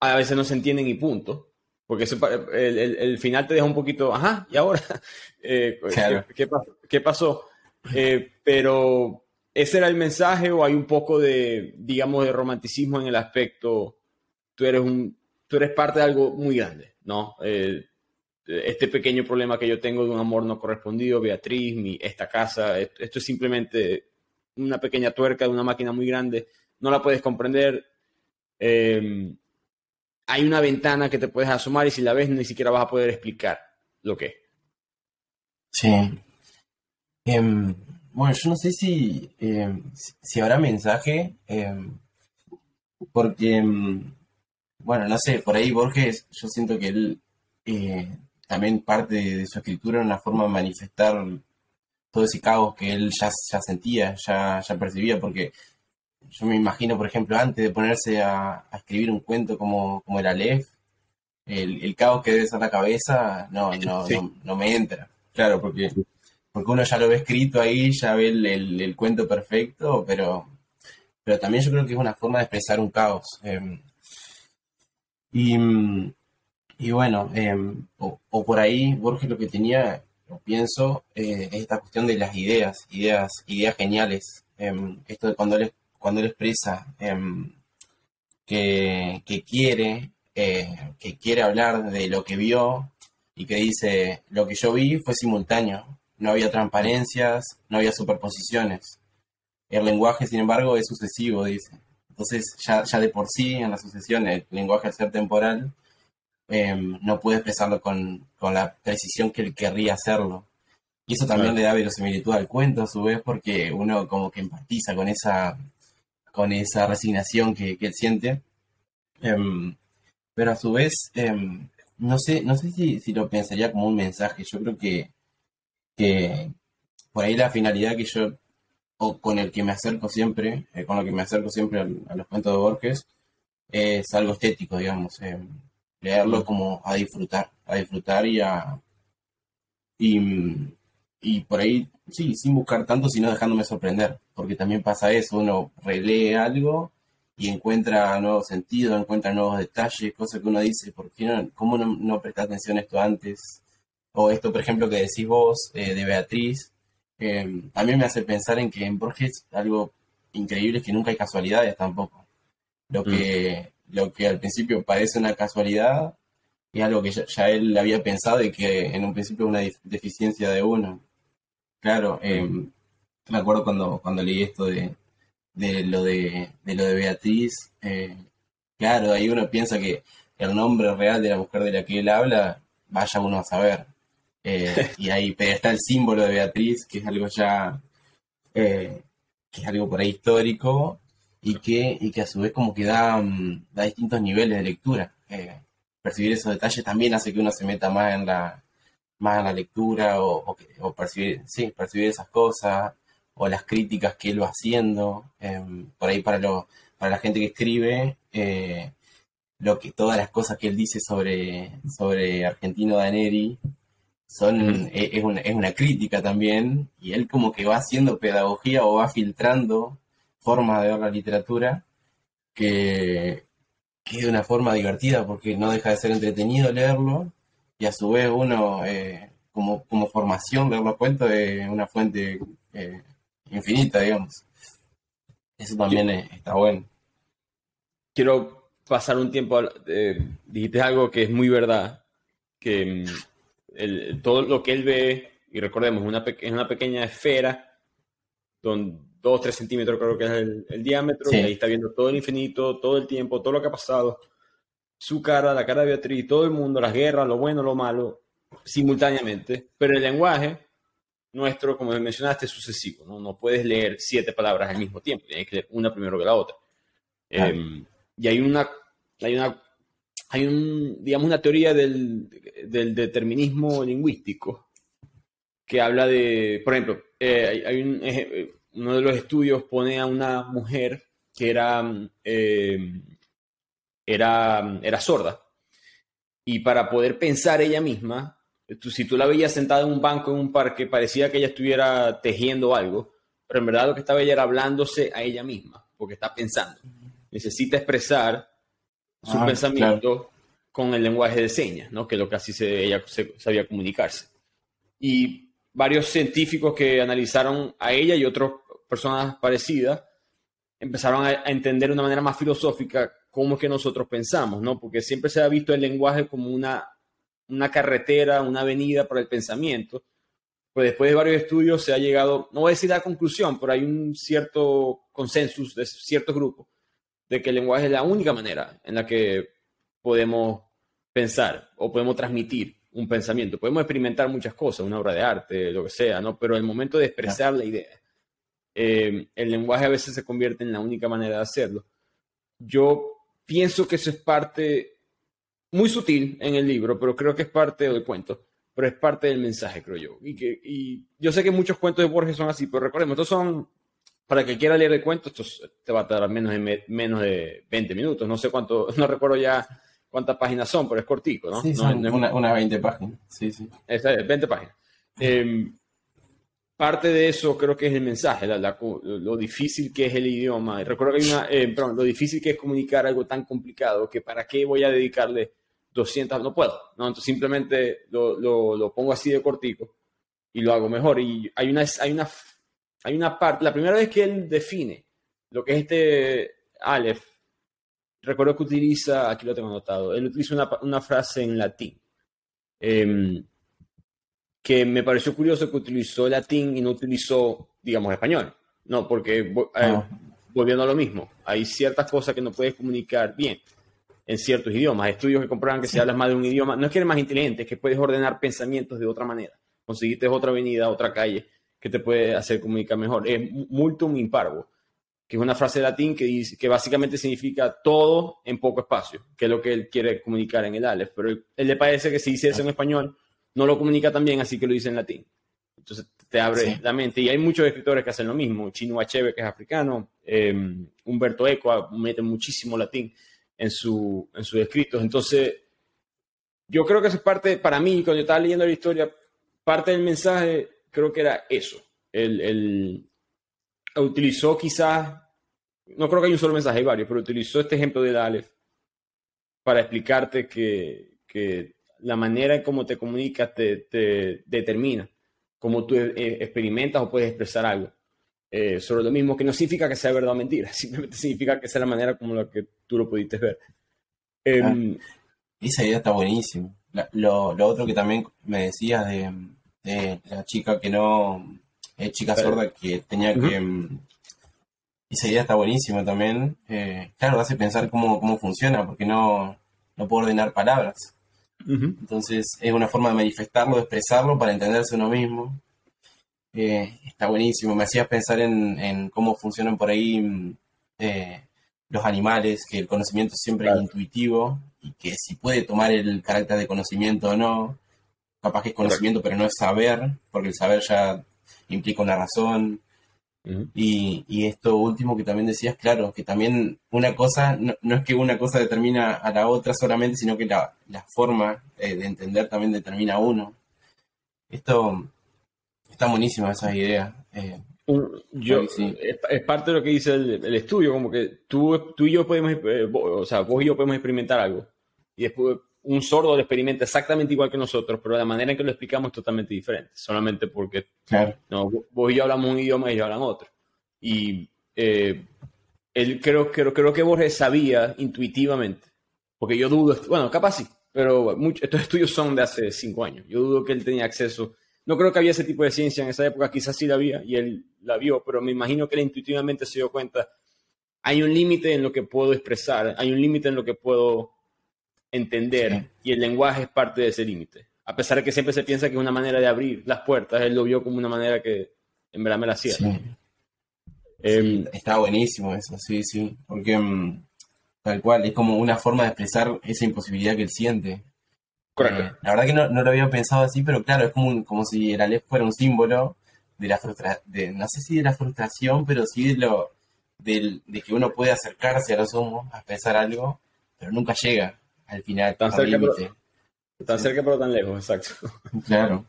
a veces no se entienden y punto. Porque el, final te deja un poquito, ajá, ¿y ahora? Eh, ¿qué, pasó? Eh, pero, ¿ese era el mensaje o hay un poco de, digamos, de romanticismo en el aspecto, tú eres, un, tú eres parte de algo muy grande, ¿no? Eh, este pequeño problema que yo tengo de un amor no correspondido, Beatriz, mi, esta casa, esto, es simplemente una pequeña tuerca de una máquina muy grande, no la puedes comprender. Eh, hay una ventana que te puedes asomar y si la ves ni siquiera vas a poder explicar lo que es. Sí. Em, bueno, yo no sé si, em, si habrá mensaje, em, porque, bueno, no sé, por ahí Borges, yo siento que él eh, también parte de su escritura una forma de manifestar todo ese caos que él ya, ya sentía, ya, ya percibía, porque yo me imagino, por ejemplo, antes de ponerse a, escribir un cuento como, como el Aleph, el, caos que debe ser la cabeza, no, no, no, me entra. Claro, porque, porque uno ya lo ve escrito ahí, ya ve el, cuento perfecto, pero, pero también yo creo que es una forma de expresar un caos. Em, y, y, bueno, em, o, por ahí Borges lo que tenía, lo pienso, eh, es esta cuestión de las ideas, ideas, ideas geniales. Em, esto de cuando él cuando él expresa em, que, quiere, eh, que quiere hablar de lo que vio y que dice, lo que yo vi fue simultáneo, no había transparencias, no había superposiciones. El lenguaje, sin embargo, es sucesivo, dice. Entonces, ya, ya de por sí, en la sucesión, el lenguaje al ser temporal, em, no puede expresarlo con, con, la precisión que él querría hacerlo. Y eso también le da verosimilitud al cuento, a su vez, porque uno como que empatiza con esa con esa resignación que, él siente. Em, pero a su vez, em, no sé, no sé si, lo pensaría como un mensaje. Yo creo que, que por ahí la finalidad que yo, o con el que me acerco siempre, eh, con lo que me acerco siempre a, los cuentos de Borges, es algo estético, digamos. Leerlo como a disfrutar, a disfrutar y a. Y, y por ahí, sí, sin buscar tanto, sino dejándome sorprender, porque también pasa eso, uno relee algo y encuentra nuevos sentidos, encuentra nuevos detalles, cosas que uno dice, ¿por qué no, cómo no, no atención a esto antes? O esto, por ejemplo, que decís vos eh, de Beatriz, eh, también me hace pensar en que en Borges algo increíble es que nunca hay casualidades tampoco. Lo mm. que, lo que al principio parece una casualidad es algo que ya, ya él había pensado y que en un principio es una deficiencia de uno. Claro, em, me acuerdo cuando, cuando leí esto de, lo de, lo de Beatriz. Eh, claro, ahí uno piensa que el nombre real de la mujer de la que él habla, vaya uno a saber. Eh, y ahí pero está el símbolo de Beatriz, que es algo ya, eh, que es algo por ahí histórico, y que, y que a su vez como que da, mm, da distintos niveles de lectura. percibir esos detalles también hace que uno se meta más en la, más en la lectura o, o, percibir, sí, percibir esas cosas o las críticas que él va haciendo. Em, por ahí para, lo, para la gente que escribe, eh, lo que, todas las cosas que él dice sobre, sobre Argentino Daneri, son, e, es, una, es una crítica también, y él como que va haciendo pedagogía o va filtrando formas de ver la literatura que, que es de una forma divertida porque no deja de ser entretenido leerlo y a su vez uno eh, como, como formación leer los cuentos es una fuente eh, infinita, digamos. Eso también está bueno. Quiero pasar un tiempo, eh, dijiste algo que es muy verdad, que mm, todo lo que él ve, y recordemos, una es una pequeña esfera, donde 2 3 centímetros creo que es el, diámetro, y ahí está viendo todo el infinito, todo el tiempo, todo lo que ha pasado, su cara, la cara de Beatriz, todo el mundo, las guerras, lo bueno, lo malo, simultáneamente, pero el lenguaje nuestro, como mencionaste, es sucesivo, ¿no? No puedes leer siete palabras al mismo tiempo, tienes que leer una primero que la otra. Em, y hay una, hay una, hay un, digamos, una teoría del, del determinismo lingüístico que habla de, por ejemplo, eh, hay, un, eh, uno de los estudios pone a una mujer que era, em, era, era sorda y para poder pensar ella misma, si tú la veías sentada en un banco en un parque, parecía que ella estuviera tejiendo algo, pero en verdad lo que estaba ella era hablándose a ella misma, porque está pensando. Necesita expresar su ah, pensamiento con el lenguaje de señas, ¿no? que es lo que así se, ella sabía comunicarse. Y varios científicos que analizaron a ella y otras personas parecidas empezaron a, a entender de una manera más filosófica cómo es que nosotros pensamos, ¿no? Porque siempre se ha visto el lenguaje como una una carretera, una avenida para el pensamiento. Pues después de varios estudios se ha llegado, no voy a decir la conclusión, pero hay un cierto consenso de ciertos grupos de que el lenguaje es la única manera en la que podemos pensar o podemos transmitir un pensamiento. Podemos experimentar muchas cosas, una obra de arte, lo que sea, ¿no? Pero el momento de expresar la idea, eh, el lenguaje a veces se convierte en la única manera de hacerlo. Yo pienso que eso es parte muy sutil en el libro, pero creo que es parte del cuento, pero es parte del mensaje, creo yo. Y, que, y yo sé que muchos cuentos de Borges son así, pero recordemos, estos son, para que quiera leer el cuento, esto te va a tardar menos de, menos de 20 minutos, no sé cuánto, no recuerdo ya cuántas páginas son, pero es cortico, ¿no? Sí, son una, 20 páginas, sí, sí. es, 20 páginas. Em, parte de eso creo que es el mensaje, lo difícil que es el idioma. Recuerdo que hay una, eh, perdón, lo difícil que es comunicar algo tan complicado que para qué voy a dedicarle 200, no puedo, ¿no? Entonces simplemente lo, lo, pongo así de cortico y lo hago mejor. Y hay una, hay una, hay una parte, la primera vez que él define lo que es este Aleph, recuerdo que utiliza, aquí lo tengo anotado, él utiliza una, una frase en latín. Em, que me pareció curioso que utilizó latín y no utilizó, digamos, español. No, porque eh, ah. volviendo a lo mismo, hay ciertas cosas que no puedes comunicar bien en ciertos idiomas. Estudios que comprueban que si hablas más de un idioma, no es que eres más inteligente, es que puedes ordenar pensamientos de otra manera. Conseguiste otra avenida, otra calle que te puede hacer comunicar mejor. Es multum in parvo, que es una frase latín que, dice, que básicamente significa todo en poco espacio, que es lo que él quiere comunicar en el Aleph. Pero él, le parece que si dice eso en español, no lo comunica tan bien, así que lo dice en latín. Entonces te abre la mente. Y hay muchos escritores que hacen lo mismo. Chino Achebe, que es africano, eh, Humberto Eco mete muchísimo latín en, su, en sus escritos. Entonces, yo creo que eso es parte, para mí, cuando yo estaba leyendo la historia, parte del mensaje creo que era eso. El, utilizó quizás, no creo que haya un solo mensaje, hay varios, pero utilizó este ejemplo de Aleph para explicarte que, que la manera en cómo te comunicas te, determina cómo tú eh, experimentas o puedes expresar algo eh, sobre lo mismo, que no significa que sea verdad o mentira, simplemente significa que sea la manera como la que tú lo pudiste ver. Em, ah, esa idea está buenísima. Lo, lo, otro que también me decías de, de la chica que no, es chica sorda, que tenía que... Em, esa idea está buenísima también. Eh, claro, hace pensar cómo, cómo funciona, porque no, no puedo ordenar palabras. Entonces es una forma de manifestarlo, de expresarlo para entenderse uno mismo. Eh, está buenísimo. Me hacías pensar en, cómo funcionan por ahí mm, eh, los animales, que el conocimiento siempre es intuitivo y que si puede tomar el carácter de conocimiento o no. Capaz que es conocimiento, pero no es saber, porque el saber ya implica una razón. Y, esto último que también decías, claro, que también una cosa, no, es que una cosa determina a la otra solamente, sino que la, forma eh, de entender también determina a uno. Esto está buenísima esa idea. Eh, yo, es, parte de lo que dice el, estudio, como que tú, tú y yo podemos, eh, o sea, vos y yo podemos experimentar algo. Y después un sordo lo experimenta exactamente igual que nosotros, pero la manera en que lo explicamos es totalmente diferente, solamente porque no, vos y yo hablamos un idioma y ellos hablan otro. Y eh, él, creo, creo, creo que Borges sabía intuitivamente, porque yo dudo, bueno, capaz sí, pero estos estudios son de hace cinco años. Yo dudo que él tenía acceso. No creo que había ese tipo de ciencia en esa época, quizás sí la había y él la vio, pero me imagino que él intuitivamente se dio cuenta, hay un límite en lo que puedo expresar, hay un límite en lo que puedo entender y el lenguaje es parte de ese límite. A pesar de que siempre se piensa que es una manera de abrir las puertas, él lo vio como una manera que en verdad me la hacía. Em, está buenísimo eso, sí, sí, porque mm, tal cual, es como una forma de expresar esa imposibilidad que él siente. Correcto. Eh, la verdad que no, lo había pensado así, pero claro, es como, como si el Aleph fuera un símbolo de la frustración, no sé si de la frustración, pero sí de lo de que uno puede acercarse a los humos, a expresar algo, pero nunca llega al final. Tan cerca, pero, tan cerca pero tan lejos, exacto. Claro.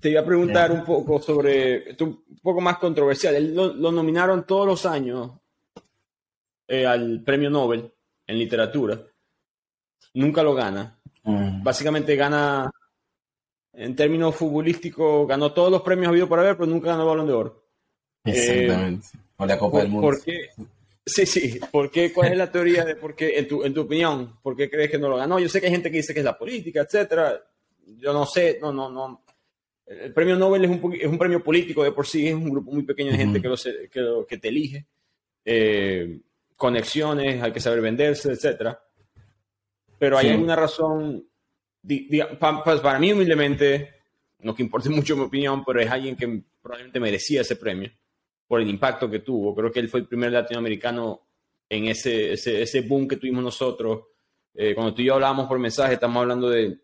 Te iba a preguntar un poco sobre, un poco más controversial. Lo, nominaron todos los años eh, al premio Nobel en literatura. Nunca lo gana. Mm. Básicamente gana, en términos futbolísticos, ganó todos los premios habido por haber, pero nunca ganó el balón de oro. Exactamente. o la Copa del Mundo. ¿Por qué? Sí, sí. ¿Por qué? ¿Cuál es la teoría de por qué, en tu, en tu opinión, por qué crees que no lo ganó? Yo sé que hay gente que dice que es la política, etcétera. Yo no sé, no, no, no. El premio Nobel es un, es un premio político de por sí, es un grupo muy pequeño de gente que, lo, que, que te elige. Eh, conexiones, hay que saber venderse, etcétera. Pero hay alguna razón, para mí humildemente, no que importe mucho mi opinión, pero es alguien que probablemente merecía ese premio por el impacto que tuvo. Creo que él fue el primer latinoamericano en ese, ese, boom que tuvimos nosotros. Eh, cuando tú y yo hablábamos por mensaje, estamos hablando de,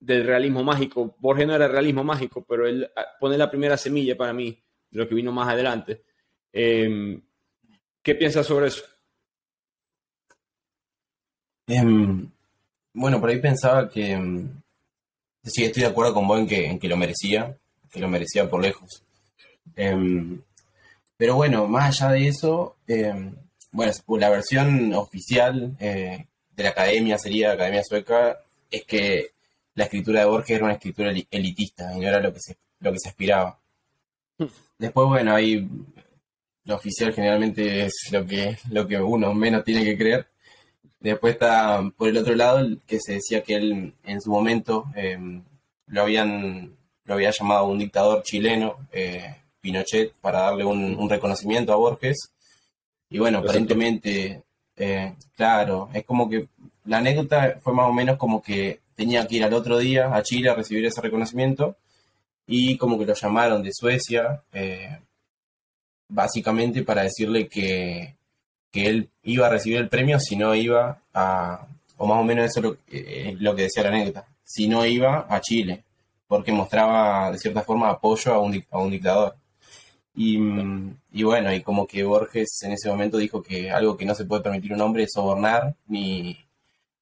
del realismo mágico. Borges no era realismo mágico, pero él ah, pone la primera semilla para mí de lo que vino más adelante. Em, ¿Qué piensas sobre eso? Em, bueno, por ahí pensaba que em, sí, estoy de acuerdo con vos en que, en que lo merecía, que lo merecía por lejos. Pero bueno, más allá de eso, eh, bueno, la versión oficial eh, de la academia sería Academia Sueca, es que la escritura de Borges era una escritura elitista y no era lo que se, lo que se aspiraba. Después, bueno, ahí lo oficial generalmente es lo que, lo que uno menos tiene que creer. Después está por el otro lado que se decía que él en su momento eh, lo habían lo había llamado un dictador chileno, Pinochet para darle un, reconocimiento a Borges. Y bueno, aparentemente, eh, claro, es como que la anécdota fue más o menos como que tenía que ir al otro día a Chile a recibir ese reconocimiento y como que lo llamaron de Suecia, eh, básicamente para decirle que, que, él iba a recibir el premio si no iba a, o más o menos eso es lo, eh, lo que decía la anécdota, si no iba a Chile, porque mostraba de cierta forma apoyo a un, a un dictador. Y, bueno, y como que Borges en ese momento dijo que algo que no se puede permitir un hombre es sobornar ni,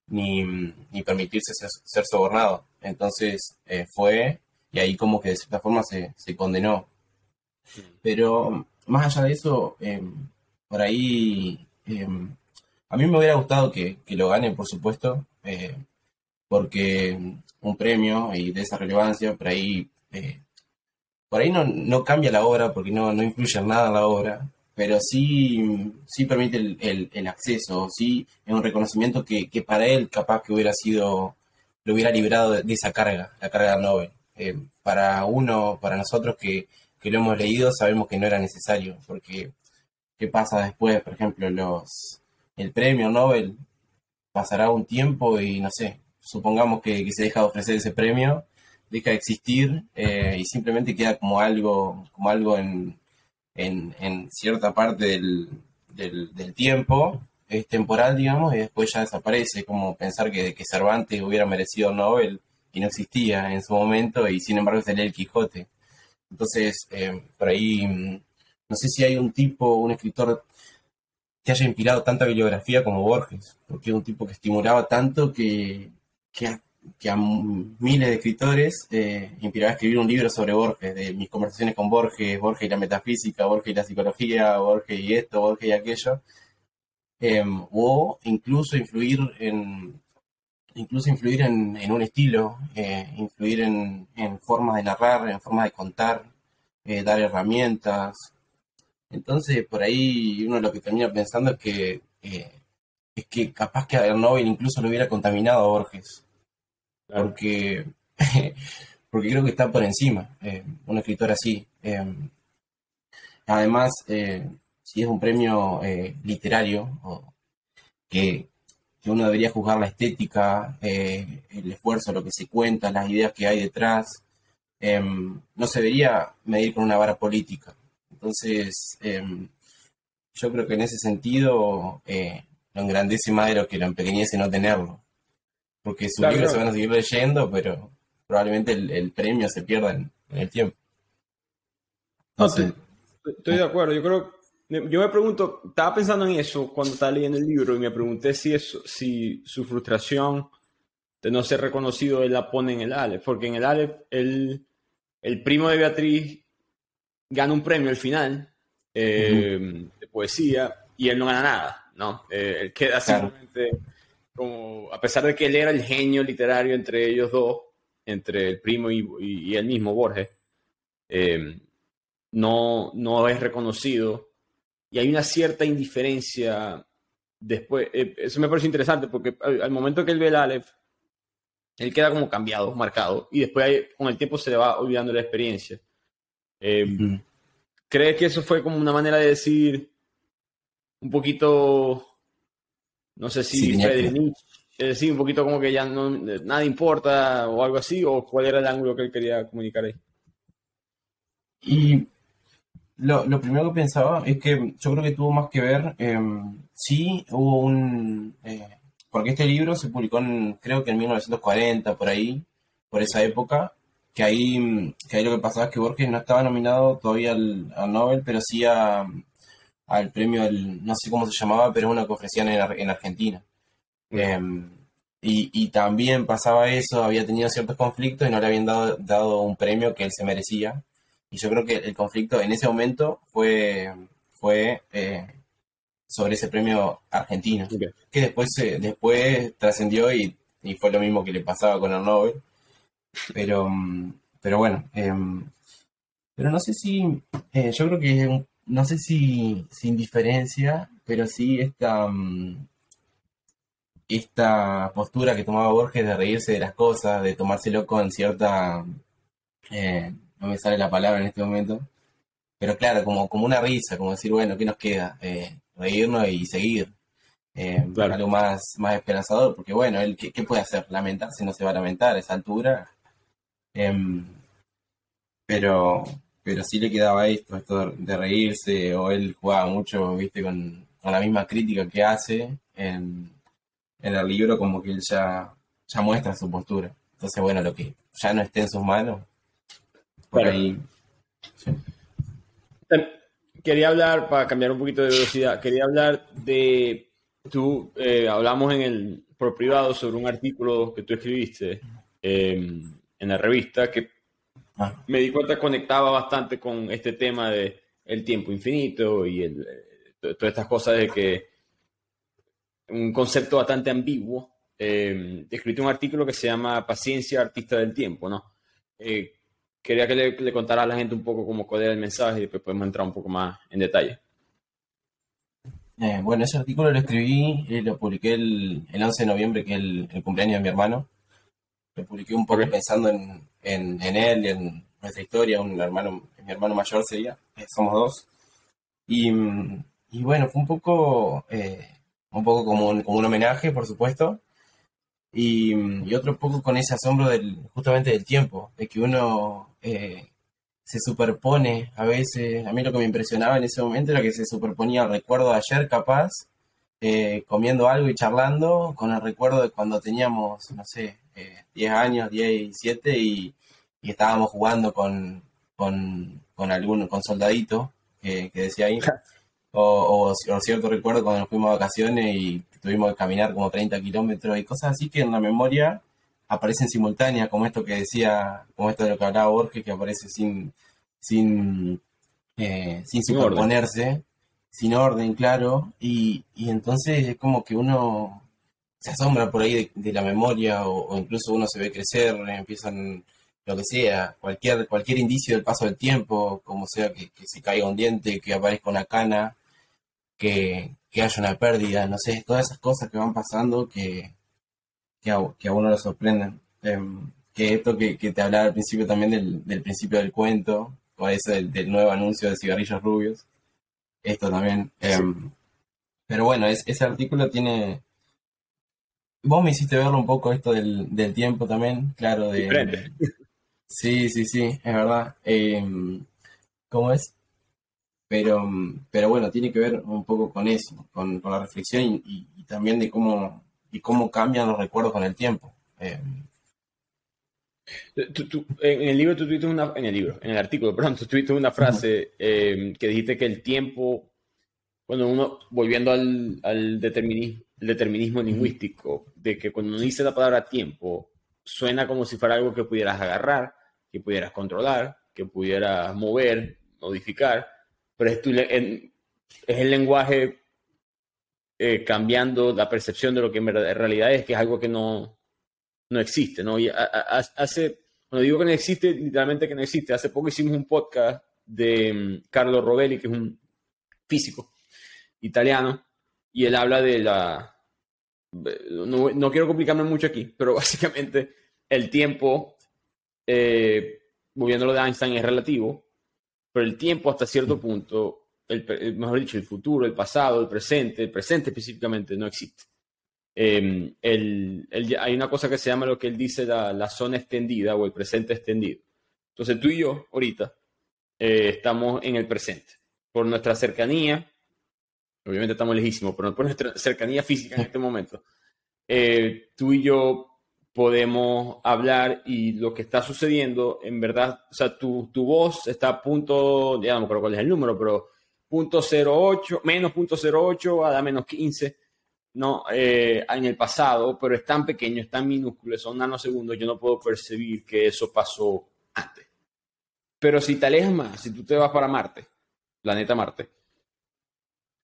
ni, permitirse ser, sobornado. Entonces eh, fue y ahí como que de cierta forma se, condenó. Pero más allá de eso, em, por ahí em, a mí me hubiera gustado que, lo gane, por supuesto, eh, porque un premio y de esa relevancia, por ahí eh, por ahí no, no cambia la obra porque no, no influye nada en la obra, pero sí, sí permite el, el, acceso, sí es un reconocimiento que, que, para él capaz que hubiera sido, lo hubiera librado de, esa carga, la carga del Nobel. Eh, para uno, para nosotros que, que, lo hemos leído, sabemos que no era necesario, porque ¿qué pasa después? Por ejemplo, los el premio Nobel pasará un tiempo y no sé, supongamos que, que se deja de ofrecer ese premio deja de existir eh, y simplemente queda como algo, como algo en, en, cierta parte del, del, tiempo, es temporal, digamos, y después ya desaparece, como pensar que, que Cervantes hubiera merecido Nobel y no existía en su momento y sin embargo salía el Quijote. Entonces, eh, por ahí, mm, no sé si hay un tipo, un escritor que haya inspirado tanta bibliografía como Borges, porque es un tipo que estimulaba tanto que, que que a miles de escritores eh, inspiraba a escribir un libro sobre Borges, de mis conversaciones con Borges, Borges y la metafísica, Borges y la psicología, Borges y esto, Borges y aquello, em, o incluso influir en incluso influir en, un estilo, eh, influir en, formas de narrar, en formas de contar, eh, dar herramientas. Entonces, por ahí uno lo que termina pensando es que es que capaz que a Nobel incluso lo hubiera contaminado a Borges. Porque, porque creo que está por encima, eh, un escritor así. Eh, además, eh, si es un premio literario, que, uno debería juzgar la estética, el esfuerzo, lo que se cuenta, las ideas que hay detrás, no se debería medir con una vara política. Entonces, yo creo que en ese sentido lo engrandece más de lo que lo empequeñece no tenerlo porque sus libros se van a seguir leyendo, pero probablemente el, premio se pierda en, el tiempo. No, estoy, de acuerdo. Yo creo, yo me pregunto, estaba pensando en eso cuando estaba leyendo el libro y me pregunté si eso, si su frustración de no ser reconocido él la pone en el Aleph, porque en el Aleph el, el primo de Beatriz gana un premio al final eh, de poesía y él no gana nada, ¿no? Eh, él queda simplemente como, a pesar de que él era el genio literario entre ellos dos, entre el primo y, y, el mismo Borges, eh, no, no es reconocido y hay una cierta indiferencia después. Eh, eso me parece interesante porque al, momento que él ve el Aleph, él queda como cambiado, marcado, y después con el tiempo se le va olvidando la experiencia. Eh, ¿Crees que eso fue como una manera de decir un poquito no sé si Friedrich Nietzsche, un poquito como que ya no, nada importa o algo así, o cuál era el ángulo que él quería comunicar ahí. Y lo, primero que pensaba es que yo creo que tuvo más que ver, eh, sí hubo un... Eh, porque este libro se publicó en, creo que en 1940, por ahí, por esa época, que ahí, que ahí lo que pasaba es que Borges no estaba nominado todavía al, al Nobel, pero sí a, al premio, no sé cómo se llamaba, pero es una que ofrecían en, Argentina. Em, y, también pasaba eso, había tenido ciertos conflictos y no le habían dado, un premio que él se merecía. Y yo creo que el conflicto en ese momento fue, fue eh, sobre ese premio argentino, que después, después trascendió y, fue lo mismo que le pasaba con el Nobel. Pero, pero bueno, em, pero no sé si, eh, yo creo que un no sé si sin diferencia, pero sí esta, mm, esta postura que tomaba Borges de reírse de las cosas, de tomárselo con cierta, eh, no me sale la palabra en este momento, pero claro, como, como una risa, como decir, bueno, ¿qué nos queda? Eh, reírnos y seguir. Eh, Algo más, más esperanzador, porque bueno, él, ¿qué, puede hacer? Lamentarse, no se va a lamentar a esa altura. Em, pero, pero sí le quedaba esto, esto de reírse, o él jugaba mucho, viste, con, la misma crítica que hace en, el libro, como que él ya, ya muestra su postura. Entonces, bueno, lo que ya no esté en sus manos, por ahí. Quería hablar, para cambiar un poquito de velocidad, quería hablar de, tú, eh, hablamos en el, por privado sobre un artículo que tú escribiste eh, en la revista que Ah. me di cuenta que conectaba bastante con este tema de el tiempo infinito y el, eh, todas estas cosas de que un concepto bastante ambiguo. Eh, escribí un artículo que se llama Paciencia, artista del tiempo, ¿no? Eh, quería que le, contara a la gente un poco cómo cuál era el mensaje y después podemos entrar un poco más en detalle. Eh, bueno, ese artículo lo escribí y lo publiqué el, el, 11 de noviembre, que es el, cumpleaños de mi hermano. Lo publiqué un poco pensando en, en, él y en nuestra historia, un hermano, mi hermano mayor sería, eh, somos dos. Y, bueno, fue un poco, eh, un poco como un, como un homenaje, por supuesto, y, otro poco con ese asombro del, justamente del tiempo, de que uno eh, se superpone a veces, a mí lo que me impresionaba en ese momento era que se superponía el recuerdo de ayer capaz, comiendo algo y charlando, con el recuerdo de cuando teníamos, no sé, 10 años, 10 y 7 y, estábamos jugando con, con, con algún con soldadito que, decía ahí. O, o, cierto recuerdo cuando nos fuimos a vacaciones y tuvimos que caminar como 30 kilómetros y cosas así que en la memoria aparecen simultáneas, como esto que decía, como esto de lo que hablaba Borges, que aparece sin, sin, eh, sin superponerse, sin orden, claro, y, y, entonces es como que uno se asombra por ahí de, la memoria o, incluso uno se ve crecer, empiezan lo que sea, cualquier, cualquier indicio del paso del tiempo, como sea que, se caiga un diente, que aparezca una cana, que, que, haya una pérdida, no sé, todas esas cosas que van pasando que, que, a, uno lo sorprenden. Em, que esto que, te hablaba al principio también del, del principio del cuento, o eso del, nuevo anuncio de cigarrillos rubios, esto también. Em, pero bueno, ese artículo tiene... Vos me hiciste verlo un poco esto del, del tiempo también, claro, de... Sí, sí, sí, es verdad. Em, ¿Cómo es? Pero, pero bueno, tiene que ver un poco con eso, con, la reflexión y, también de cómo, y cómo cambian los recuerdos con el tiempo. Em, en el libro tú tuviste una, en el libro, en el artículo, perdón, tú tuviste una frase em, que dijiste que el tiempo, cuando uno, volviendo al, al determinismo, determinismo lingüístico, de que cuando uno dice la palabra tiempo, suena como si fuera algo que pudieras agarrar, que pudieras controlar, que pudieras mover, modificar, pero es, es el lenguaje eh, cambiando la percepción de lo que en realidad es, que es algo que no, no existe. ¿no? Y hace, cuando digo que no existe, literalmente que no existe. Hace poco hicimos un podcast de mm, Carlo Rovelli, que es un físico italiano, y él habla de la... No, no quiero complicarme mucho aquí, pero básicamente el tiempo eh, lo de Einstein, es relativo, pero el tiempo hasta cierto punto, el, mejor dicho, el futuro, el pasado, el presente, el presente específicamente no existe. Em, hay una cosa que se llama lo que él dice la, zona extendida o el presente extendido. Entonces tú y yo ahorita eh, estamos en el presente. Por nuestra cercanía, obviamente estamos lejísimos, pero por nuestra cercanía física en este momento, eh, tú y yo podemos hablar y lo que está sucediendo, en verdad, o sea, tu, tu voz está a punto, ya no me acuerdo cuál es el número, pero punto 08, menos punto 08 a la menos 15, ¿no? Eh, en el pasado, pero es tan pequeño, es tan minúsculo, son nanosegundos, yo no puedo percibir que eso pasó antes. Pero si te alejas más, si tú te vas para Marte, planeta Marte,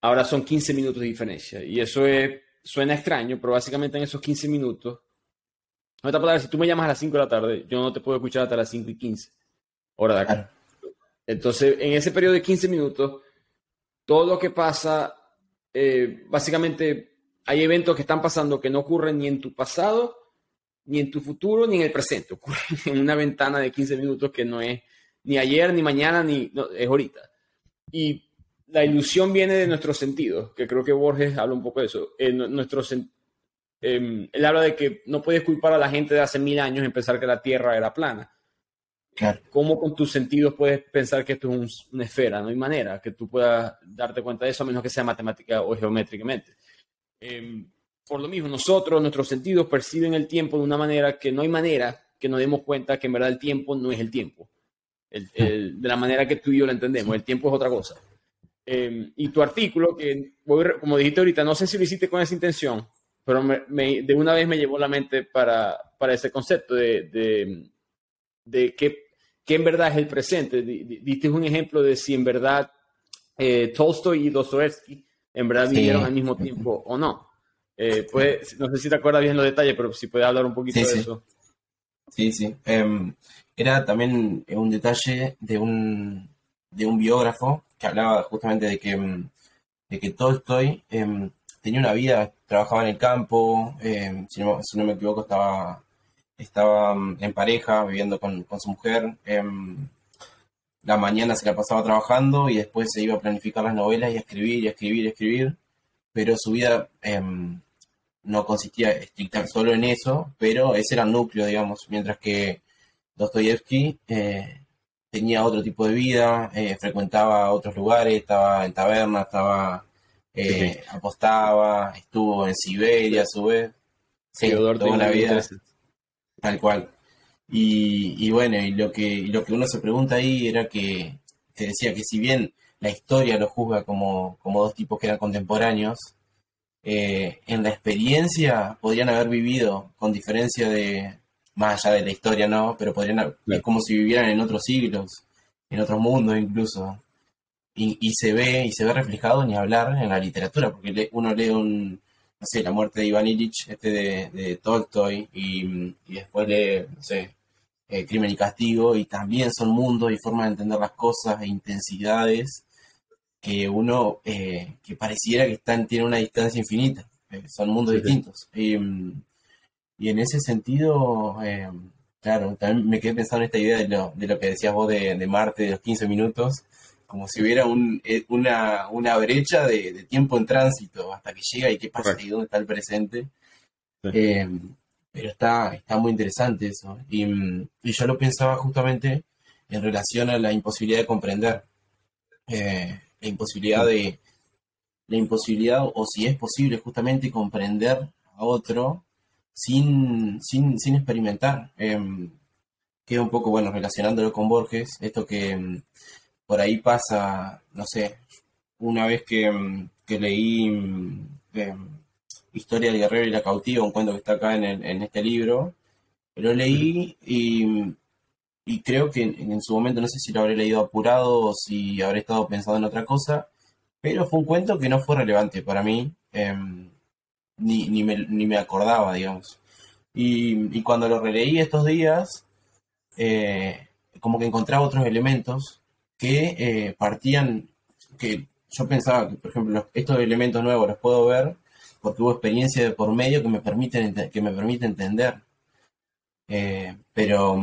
ahora son 15 minutos de diferencia. Y eso es, suena extraño, pero básicamente en esos 15 minutos no si tú me llamas a las 5 de la tarde, yo no te puedo escuchar hasta las 5 y 15, hora de acá. Entonces, en ese periodo de 15 minutos, todo lo que pasa, eh, básicamente hay eventos que están pasando que no ocurren ni en tu pasado, ni en tu futuro, ni en el presente. Ocurren en una ventana de 15 minutos que no es ni ayer, ni mañana, ni es ahorita. Y la ilusión viene de nuestros sentidos, que creo que Borges habla un poco de eso. En nuestros Em, él habla de que no puedes culpar a la gente de hace mil años en pensar que la Tierra era plana. ¿Cómo con tus sentidos puedes pensar que esto es una esfera? No hay manera que tú puedas darte cuenta de eso a menos que sea matemática o geométricamente. Em, por lo mismo, nosotros, nuestros sentidos perciben el tiempo de una manera que no hay manera que nos demos cuenta que en verdad el tiempo no es el tiempo. de la manera que tú y yo lo entendemos, el tiempo es otra cosa. Em, y tu artículo, que como dijiste ahorita, no sé si lo hiciste con esa intención, pero me, de una vez me llevó la mente para, para ese concepto de, de, de qué, en verdad es el presente. Diste un ejemplo de si en verdad eh, Tolstoy y Dostoevsky en verdad vivieron al mismo tiempo o no. Eh, pues, no sé si te acuerdas bien los detalles, pero si puedes hablar un poquito de eso. Sí, sí. Em, era también un detalle de un, de un biógrafo que hablaba justamente de que, de que Tolstoy em, tenía una vida, trabajaba en el campo, eh, si, no, me equivoco estaba, estaba mm, en pareja, viviendo con, su mujer. Em, la mañana se la pasaba trabajando y después se iba a planificar las novelas y a escribir y a escribir y a escribir, pero su vida em, no consistía estrictamente solo en eso, pero ese era el núcleo, digamos, mientras que Dostoyevsky eh, tenía otro tipo de vida, eh, frecuentaba otros lugares, estaba en tabernas, estaba eh, apostaba, estuvo en Siberia a su vez. Sí, toda la vida. Tal cual. Y, bueno, y lo que, lo que uno se pregunta ahí era que te decía que si bien la historia lo juzga como, como dos tipos que eran contemporáneos, eh, en la experiencia podrían haber vivido, con diferencia de, más allá de la historia, ¿no? Pero podrían, es como si vivieran en otros siglos, en otros mundos incluso. Y, y, se ve, y se ve reflejado ni hablar en la literatura, porque uno lee un, no sé, la muerte de Iván Illich, este de, de Tolstoy, y, y, después lee, no sé, eh, Crimen y Castigo, y también son mundos y formas de entender las cosas e intensidades que uno, eh, que pareciera que están, tiene una distancia infinita, eh, son mundos distintos. Y, y en ese sentido, eh, claro, también me quedé pensando en esta idea de lo, de lo que decías vos de, de, Marte, de los 15 minutos, como si hubiera un, eh, una, una, brecha de, tiempo en tránsito hasta que llega y qué pasa y dónde está el presente. Eh, pero está, está muy interesante eso. Y, y, yo lo pensaba justamente en relación a la imposibilidad de comprender, la imposibilidad de, la imposibilidad, o si es posible justamente comprender a otro sin, sin, sin experimentar. Eh, queda un poco, bueno, relacionándolo con Borges, esto que em, por ahí pasa, no sé, una vez que, em, que leí Historia del Guerrero y la Cautiva, un cuento que está acá en, en este libro, lo leí y, y creo que en, en, su momento no sé si lo habré leído apurado o si habré estado pensando en otra cosa, pero fue un cuento que no fue relevante para mí. Eh, ni, ni, me, ni me acordaba, digamos. Y, y, cuando lo releí estos días, eh, como que encontraba otros elementos que eh, partían, que yo pensaba que, por ejemplo, estos elementos nuevos los puedo ver porque hubo experiencia de por medio que me permiten, que me permite entender. Eh, pero,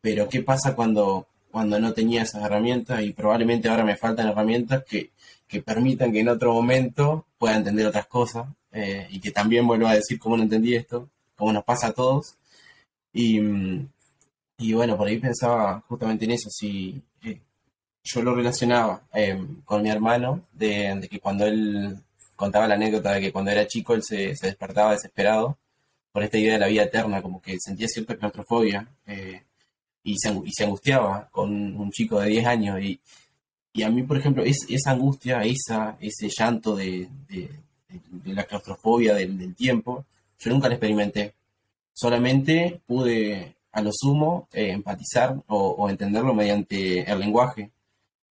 pero, ¿qué pasa cuando, cuando no tenía esas herramientas? Y probablemente ahora me faltan herramientas que, que permitan que en otro momento pueda entender otras cosas eh, y que también vuelvo a decir cómo no entendí esto, cómo nos pasa a todos. Y, y bueno, por ahí pensaba justamente en eso, si eh, yo lo relacionaba eh, con mi hermano, de, que cuando él contaba la anécdota de que cuando era chico él se, se despertaba desesperado por esta idea de la vida eterna, como que sentía cierta claustrofobia y, se, y se angustiaba con un chico de 10 años. Y, y a mí, por ejemplo, es, esa angustia, esa, ese llanto de, de la claustrofobia del, tiempo, yo nunca la experimenté. Solamente pude, a lo sumo, eh, empatizar o, entenderlo mediante el lenguaje.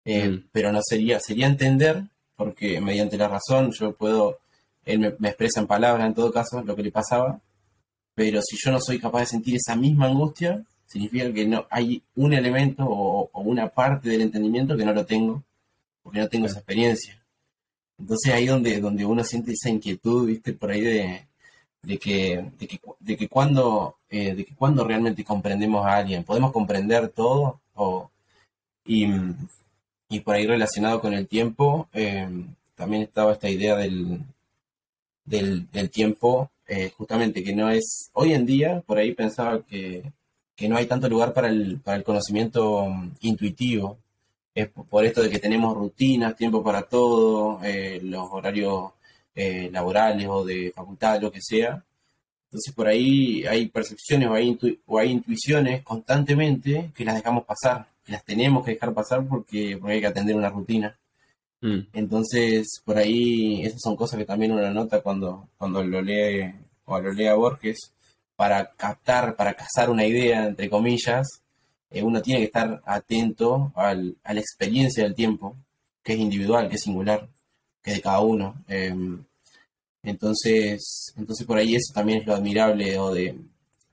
Eh, mm. Pero no sería, sería entender, porque mediante la razón yo puedo, él me, expresa en palabras en todo caso lo que le pasaba, pero si yo no soy capaz de sentir esa misma angustia, significa que no hay un elemento o, una parte del entendimiento que no lo tengo, porque no tengo esa experiencia. Entonces ahí donde, donde uno siente esa inquietud, viste, por ahí de, que, de que, de que cuando, eh, de que cuando realmente comprendemos a alguien, podemos comprender todo, o, y, y por ahí relacionado con el tiempo, eh, también estaba esta idea del, del, tiempo, eh, justamente que no es, hoy en día, por ahí pensaba que, que no hay tanto lugar para el, para el conocimiento intuitivo, es por esto de que tenemos rutinas, tiempo para todo, eh, los horarios eh, laborales o de facultad, lo que sea. Entonces por ahí hay percepciones o hay, o hay intuiciones constantemente que las dejamos pasar, que las tenemos que dejar pasar porque, hay que atender una rutina. Mm. Entonces por ahí esas son cosas que también uno nota cuando, cuando lo lee o lo lee a Borges para captar, para cazar una idea, entre comillas, eh, uno tiene que estar atento al, a la experiencia del tiempo, que es individual, que es singular, que es de cada uno. Em, entonces, entonces por ahí eso también es lo admirable, o de,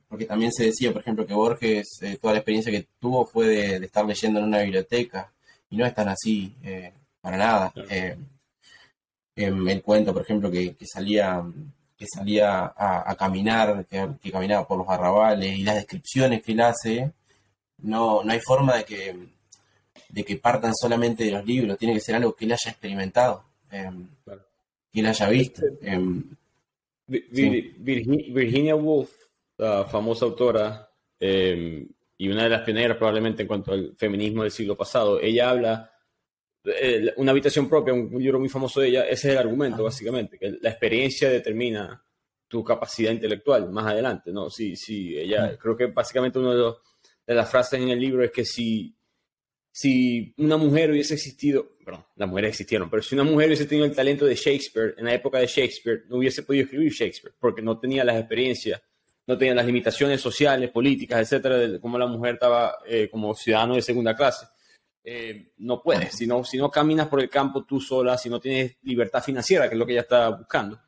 porque también se decía, por ejemplo, que Borges, eh, toda la experiencia que tuvo fue de, estar leyendo en una biblioteca, y no es tan así, eh, para nada. Em, em, el cuento, por ejemplo, que, salía que salía a, caminar, que, que, caminaba por los arrabales, y las descripciones que él hace, no, no hay forma de que, de que partan solamente de los libros, tiene que ser algo que él haya experimentado, em, que él haya visto. Em, Virginia Woolf, la famosa autora em, y una de las pioneras probablemente en cuanto al feminismo del siglo pasado, ella habla eh, una habitación propia, un, libro muy famoso de ella, ese es el argumento, básicamente, que la experiencia determina tu capacidad intelectual más adelante, ¿no? Sí, sí, ella, creo que básicamente uno de los de las frases en el libro es que si, si una mujer hubiese existido, perdón, las mujeres existieron, pero si una mujer hubiese tenido el talento de Shakespeare en la época de Shakespeare, no hubiese podido escribir Shakespeare, porque no tenía las experiencias no tenía las limitaciones sociales, políticas, etcétera, de cómo la mujer estaba eh, como ciudadano de segunda clase. Eh, no puedes, si no, si no caminas por el campo tú sola, si no tienes libertad financiera, que es lo que ella está buscando,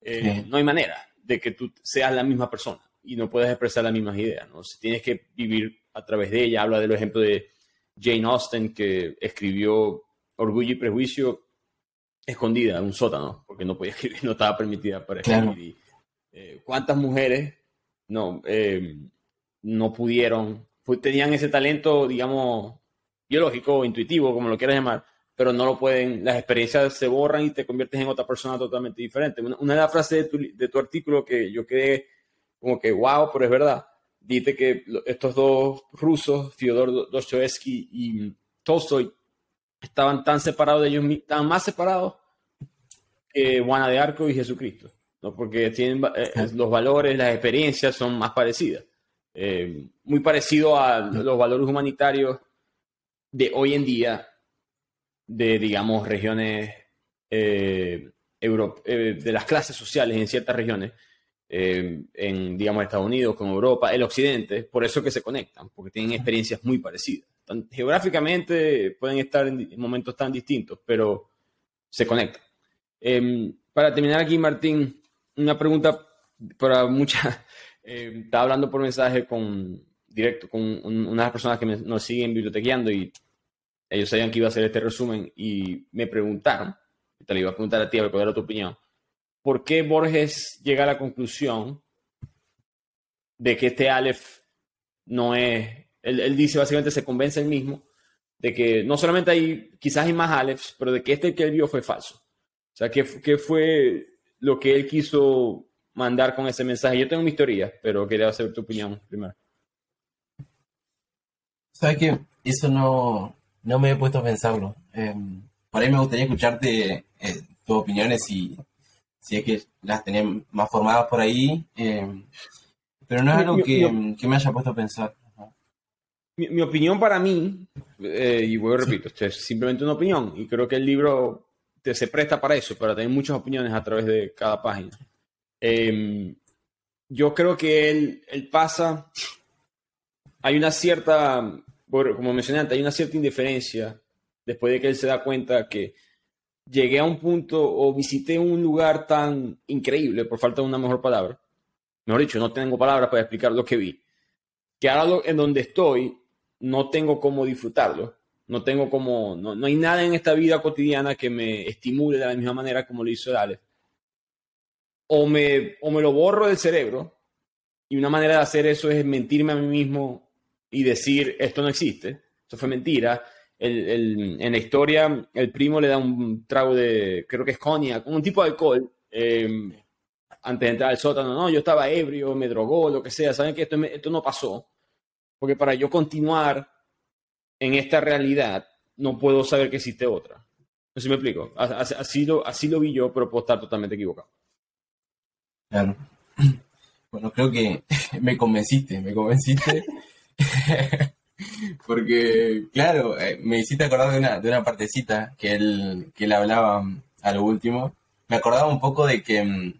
eh, no hay manera de que tú seas la misma persona y no puedes expresar las mismas ideas. ¿no? tienes que vivir a través de ella. Habla del ejemplo de Jane Austen, que escribió Orgullo y Prejuicio escondida en un sótano, porque no podía escribir, no estaba permitida para escribir. ¿Cuántas mujeres no, eh, no pudieron, tenían ese talento, digamos, biológico, intuitivo, como lo quieras llamar, pero no lo pueden, las experiencias se borran y te conviertes en otra persona totalmente diferente. Una, de las frases de tu, artículo que yo quedé como que, wow, pero es verdad, dice que estos dos rusos, Fyodor Dostoevsky y Tolstoy, estaban tan separados de ellos, estaban más separados que Juana de Arco y Jesucristo. ¿no? porque tienen eh, los valores, las experiencias son más parecidas. Eh, muy parecido a los valores humanitarios de hoy en día, de, digamos, regiones eh, de las clases sociales en ciertas regiones, en, digamos, Estados Unidos, con Europa, el Occidente, por eso que se conectan, porque tienen experiencias muy parecidas. geográficamente pueden estar en momentos tan distintos, pero se conectan. Em, para terminar aquí, Martín, una pregunta para muchas. Eh, estaba hablando por mensaje con directo con unas personas que nos siguen bibliotequeando y ellos sabían que iba a hacer este resumen y me preguntaron, te lo iba a preguntar a ti a ver cuál era tu opinión, ¿por qué Borges llega a la conclusión de que este Aleph no es, él, dice básicamente, se convence él mismo de que no solamente hay, quizás hay más Alephs, pero de que este que él vio fue falso. O sea, ¿qué, qué fue lo que él quiso mandar con ese mensaje. Yo tengo mi teoría, pero quería saber tu opinión primero. ¿Sabes qué? Eso no, no me he puesto a pensarlo. Em, por ahí me gustaría escucharte eh, tus opiniones si, si es que las tenés más formadas por ahí. Em, pero no es algo que, que, me haya puesto a pensar. Mi, opinión para mí, eh, y vuelvo repito, esto es simplemente una opinión, y creo que el libro se presta para eso, para tener muchas opiniones a través de cada página. Em, yo creo que él, él, pasa, hay una cierta, como mencioné antes, hay una cierta indiferencia después de que él se da cuenta que llegué a un punto o visité un lugar tan increíble, por falta de una mejor palabra, mejor dicho, no tengo palabras para explicar lo que vi, que ahora en donde estoy no tengo cómo disfrutarlo no tengo como, no, hay nada en esta vida cotidiana que me estimule de la misma manera como lo hizo el O me, o me lo borro del cerebro, y una manera de hacer eso es mentirme a mí mismo y decir, esto no existe, eso fue mentira. El, en la historia, el primo le da un trago de, creo que es coña, un tipo de alcohol, em, antes de entrar al sótano, no, yo estaba ebrio, me drogó, lo que sea, saben que esto, esto no pasó, porque para yo continuar en esta realidad no puedo saber que existe otra. No sé si me explico. Así lo, así lo vi yo, pero puedo estar totalmente equivocado. Claro. Bueno, creo que me convenciste, me convenciste. Porque, claro, eh, me hiciste acordar de una, de una partecita que él, que él hablaba mm, a lo último. Me acordaba un poco de que mm,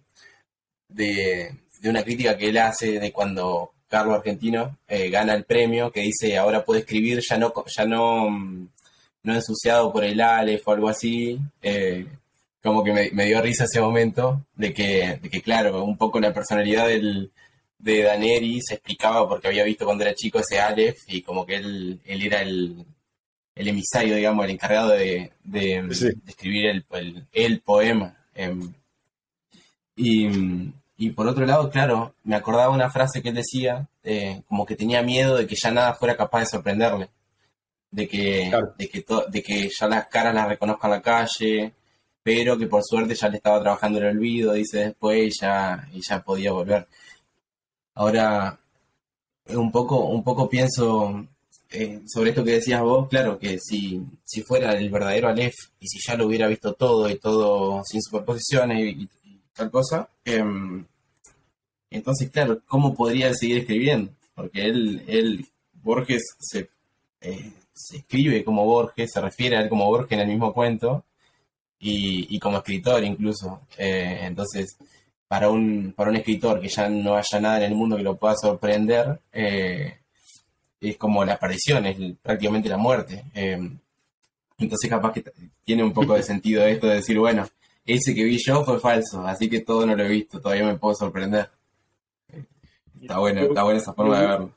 de, de una crítica que él hace de cuando Carlos Argentino, eh, gana el premio que dice ahora puede escribir ya no, ya no, mm, no ensuciado por el Aleph o algo así. Eh, como que me, dio risa ese momento de que, de que, claro, un poco la personalidad del, de Daneri se explicaba porque había visto cuando era chico ese Aleph y como que él, él era el, el emisario, digamos, el encargado de, de, escribir el, el, el poema. Em, y, y por otro lado, claro, me acordaba una frase que él decía, eh, como que tenía miedo de que ya nada fuera capaz de sorprenderle, de que, de, que de que ya las caras las reconozca en la calle, pero que por suerte ya le estaba trabajando el olvido, dice después, y ya, y ya podía volver. Ahora, un poco, un poco pienso eh, sobre esto que decías vos, claro, que si, si fuera el verdadero Aleph y si ya lo hubiera visto todo y todo sin superposiciones y, tal cosa, em, entonces, claro, ¿cómo podría seguir escribiendo? Porque él, él Borges eh, se, escribe como Borges, se refiere a él como Borges en el mismo cuento, y, como escritor incluso. Eh, entonces, para un, para un escritor que ya no haya nada en el mundo que lo pueda sorprender, eh, es como la aparición, es prácticamente la muerte. Eh, entonces capaz que tiene un poco de sentido esto de decir, bueno, ese que vi yo fue falso, así que todo no lo he visto, todavía me puedo sorprender. Está bueno, está buena esa forma de verlo.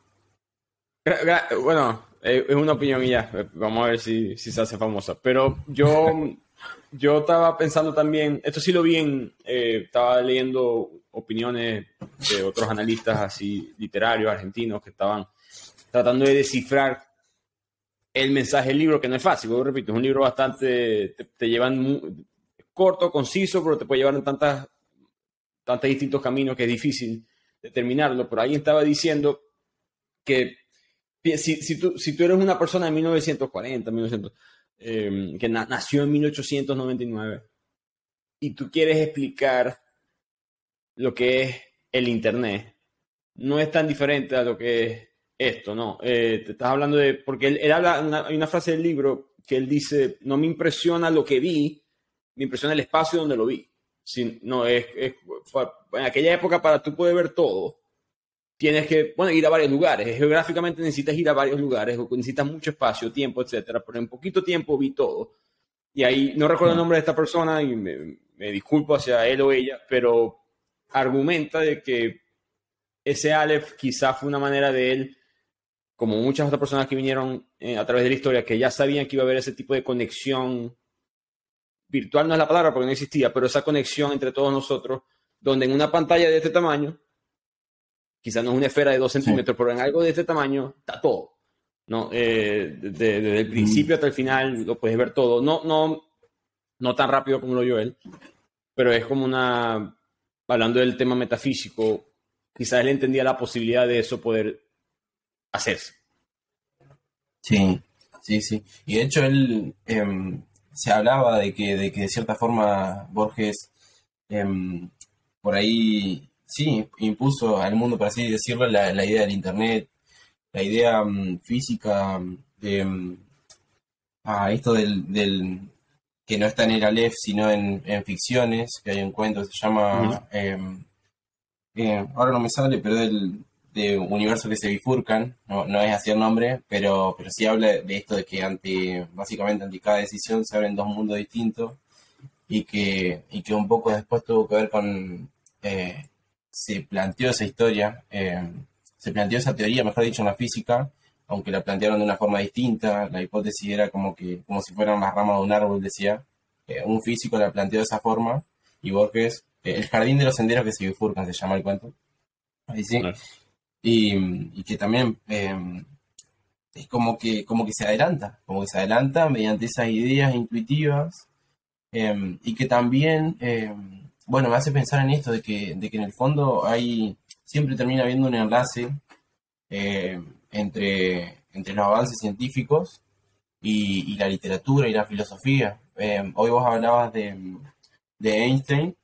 Bueno, es una opinión mía, vamos a ver si, si se hace famosa, pero yo yo estaba pensando también, esto sí lo vi en, eh, estaba leyendo opiniones de otros analistas así literarios argentinos que estaban tratando de descifrar el mensaje del libro, que no es fácil, yo repito, es un libro bastante, te, llevan corto, conciso, pero te puede llevar en tantas, tantos distintos caminos que es difícil determinarlo. Por ahí estaba diciendo que si, si, tú, si tú eres una persona de 1940, 1900, Em, que nació en 1899, y tú quieres explicar lo que es el Internet, no es tan diferente a lo que es esto, ¿no? Eh, te estás hablando de, porque él, habla, hay una frase del libro que él dice, no me impresiona lo que vi, me impresiona el espacio donde lo vi. no, es, en aquella época para tú poder ver todo, tienes que, bueno, ir a varios lugares. Geográficamente necesitas ir a varios lugares, necesitas mucho espacio, tiempo, etcétera. Pero en poquito tiempo vi todo. Y ahí no recuerdo el nombre de esta persona y me, disculpo hacia él o ella, pero argumenta de que ese Aleph quizá fue una manera de él, como muchas otras personas que vinieron eh, a través de la historia, que ya sabían que iba a haber ese tipo de conexión virtual, no es la palabra porque no existía, pero esa conexión entre todos nosotros, donde en una pantalla de este tamaño quizás no es una esfera de dos centímetros, pero en algo de este tamaño está todo. ¿no? Eh, desde, el principio hasta el final lo puedes ver todo. No, no, no tan rápido como lo vio él, pero es como una, hablando del tema metafísico, quizás él entendía la posibilidad de eso poder hacerse. Sí, sí, sí. Y de hecho él em, se hablaba de que, de que de cierta forma Borges em, por ahí sí, impuso al mundo, por así decirlo, la, idea del Internet, la idea mm, física de mm, esto del, que no está en el Aleph, sino en, ficciones, que hay un cuento que se llama, em, eh, ahora no me sale, pero del de universo que se bifurcan, no, no, es así el nombre, pero, pero sí habla de esto de que ante, básicamente ante cada decisión se abren dos mundos distintos y que, y que un poco después tuvo que ver con eh, se planteó esa historia, eh, se planteó esa teoría, mejor dicho, en la física, aunque la plantearon de una forma distinta, la hipótesis era como que como si fueran las ramas de un árbol, decía, eh, un físico la planteó de esa forma, y Borges, eh, el jardín de los senderos que se bifurcan, se llama el cuento, ahí sí, y, que también es como que, como que se adelanta, como que se adelanta mediante esas ideas intuitivas, y que también bueno, me hace pensar en esto de que, de que en el fondo hay, siempre termina habiendo un enlace eh, entre, entre los avances científicos y, la literatura y la filosofía. Eh, hoy vos hablabas de, Einstein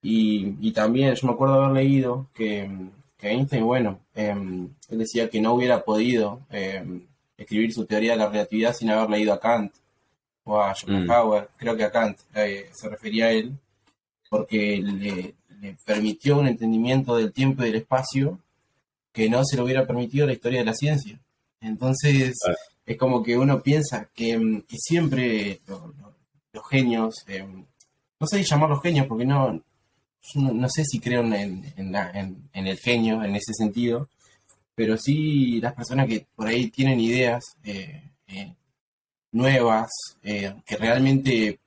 y, también yo me acuerdo haber leído que, Einstein, bueno, eh, él decía que no hubiera podido escribir su teoría de la relatividad sin haber leído a Kant o a Schopenhauer, mm. creo que a Kant se refería a él porque le, permitió un entendimiento del tiempo y del espacio que no se lo hubiera permitido la historia de la ciencia. Entonces, es como que uno piensa que, siempre los genios, eh, no sé si llamarlos genios porque no, no, sé si creo en, en, el genio en ese sentido, pero sí las personas que por ahí tienen ideas eh, eh, nuevas, que realmente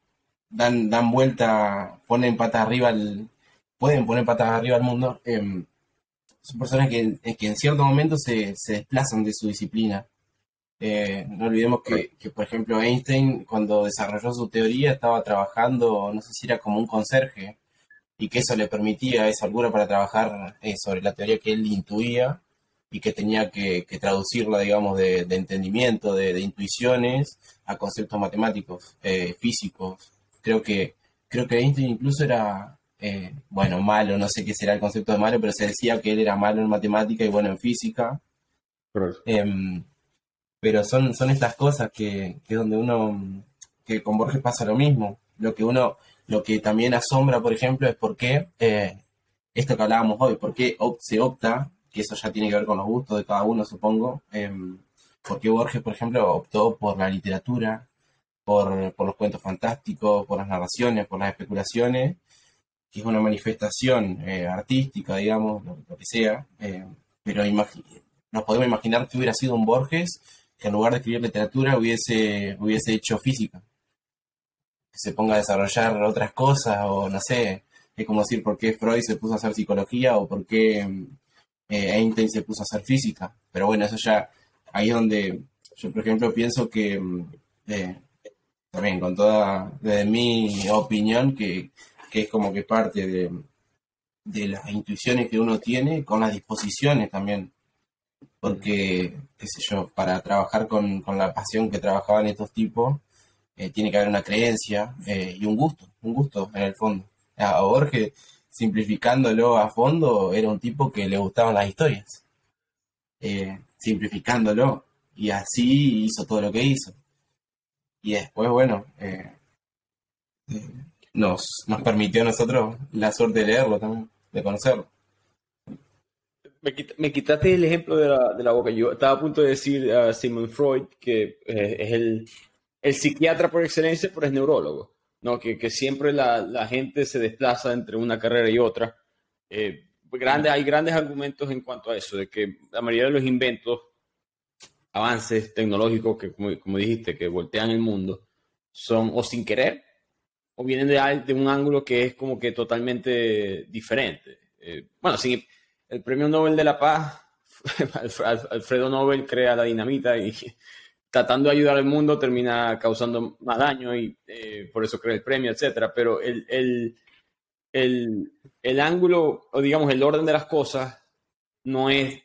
dan, dan vuelta, ponen patas arriba, al, pueden poner patas arriba al mundo, em, son personas que, que, en cierto momento se, se desplazan de su disciplina. Eh, no olvidemos que, que, por ejemplo, Einstein, cuando desarrolló su teoría, estaba trabajando, no sé si era como un conserje, y que eso le permitía esa altura para trabajar eh, sobre la teoría que él intuía y que tenía que, traducirla, digamos, de, entendimiento, de, intuiciones a conceptos matemáticos, eh, físicos, creo que, creo que Einstein incluso era, eh, bueno, malo, no sé qué será el concepto de malo, pero se decía que él era malo en matemática y bueno en física. Em, pero son, son estas cosas que, que donde uno, que con Borges pasa lo mismo. Lo que uno, lo que también asombra, por ejemplo, es por qué eh, esto que hablábamos hoy, por qué se opta, que eso ya tiene que ver con los gustos de cada uno, supongo, eh, por qué Borges, por ejemplo, optó por la literatura, por, por, los cuentos fantásticos, por las narraciones, por las especulaciones, que es una manifestación eh, artística, digamos, lo, que sea, eh, pero nos podemos imaginar que hubiera sido un Borges que en lugar de escribir literatura hubiese, hubiese hecho física, que se ponga a desarrollar otras cosas, o no sé, es como decir por qué Freud se puso a hacer psicología o por qué eh, Einstein se puso a hacer física, pero bueno, eso ya, ahí es donde yo, por ejemplo, pienso que, eh, también con toda, desde mi opinión, que, que es como que parte de, de las intuiciones que uno tiene con las disposiciones también. Porque, qué sé yo, para trabajar con, la pasión que trabajaban estos tipos, eh, tiene que haber una creencia eh, y un gusto, un gusto en el fondo. A Borges, simplificándolo a fondo, era un tipo que le gustaban las historias. Eh, simplificándolo. Y así hizo todo lo que hizo. Y después, bueno, nos, nos permitió a nosotros la suerte de leerlo también de conocerlo. Me, quitaste el ejemplo de la, de la, boca. Yo estaba a punto de decir a Simon Freud, que eh, es el, el, psiquiatra por excelencia, pero es neurólogo, ¿no? que, que siempre la, la, gente se desplaza entre una carrera y otra. Eh, grande, hay grandes argumentos en cuanto a eso, de que la mayoría de los inventos, avances tecnológicos que, como, como dijiste, que voltean el mundo, son o sin querer o vienen de, de, un ángulo que es como que totalmente diferente. Eh, bueno, sí, el premio Nobel de la Paz, Alfredo Nobel crea la dinamita y tratando de ayudar al mundo termina causando más daño y eh, por eso crea el premio, etcétera. Pero el, el, el, el, ángulo, o digamos, el orden de las cosas no es,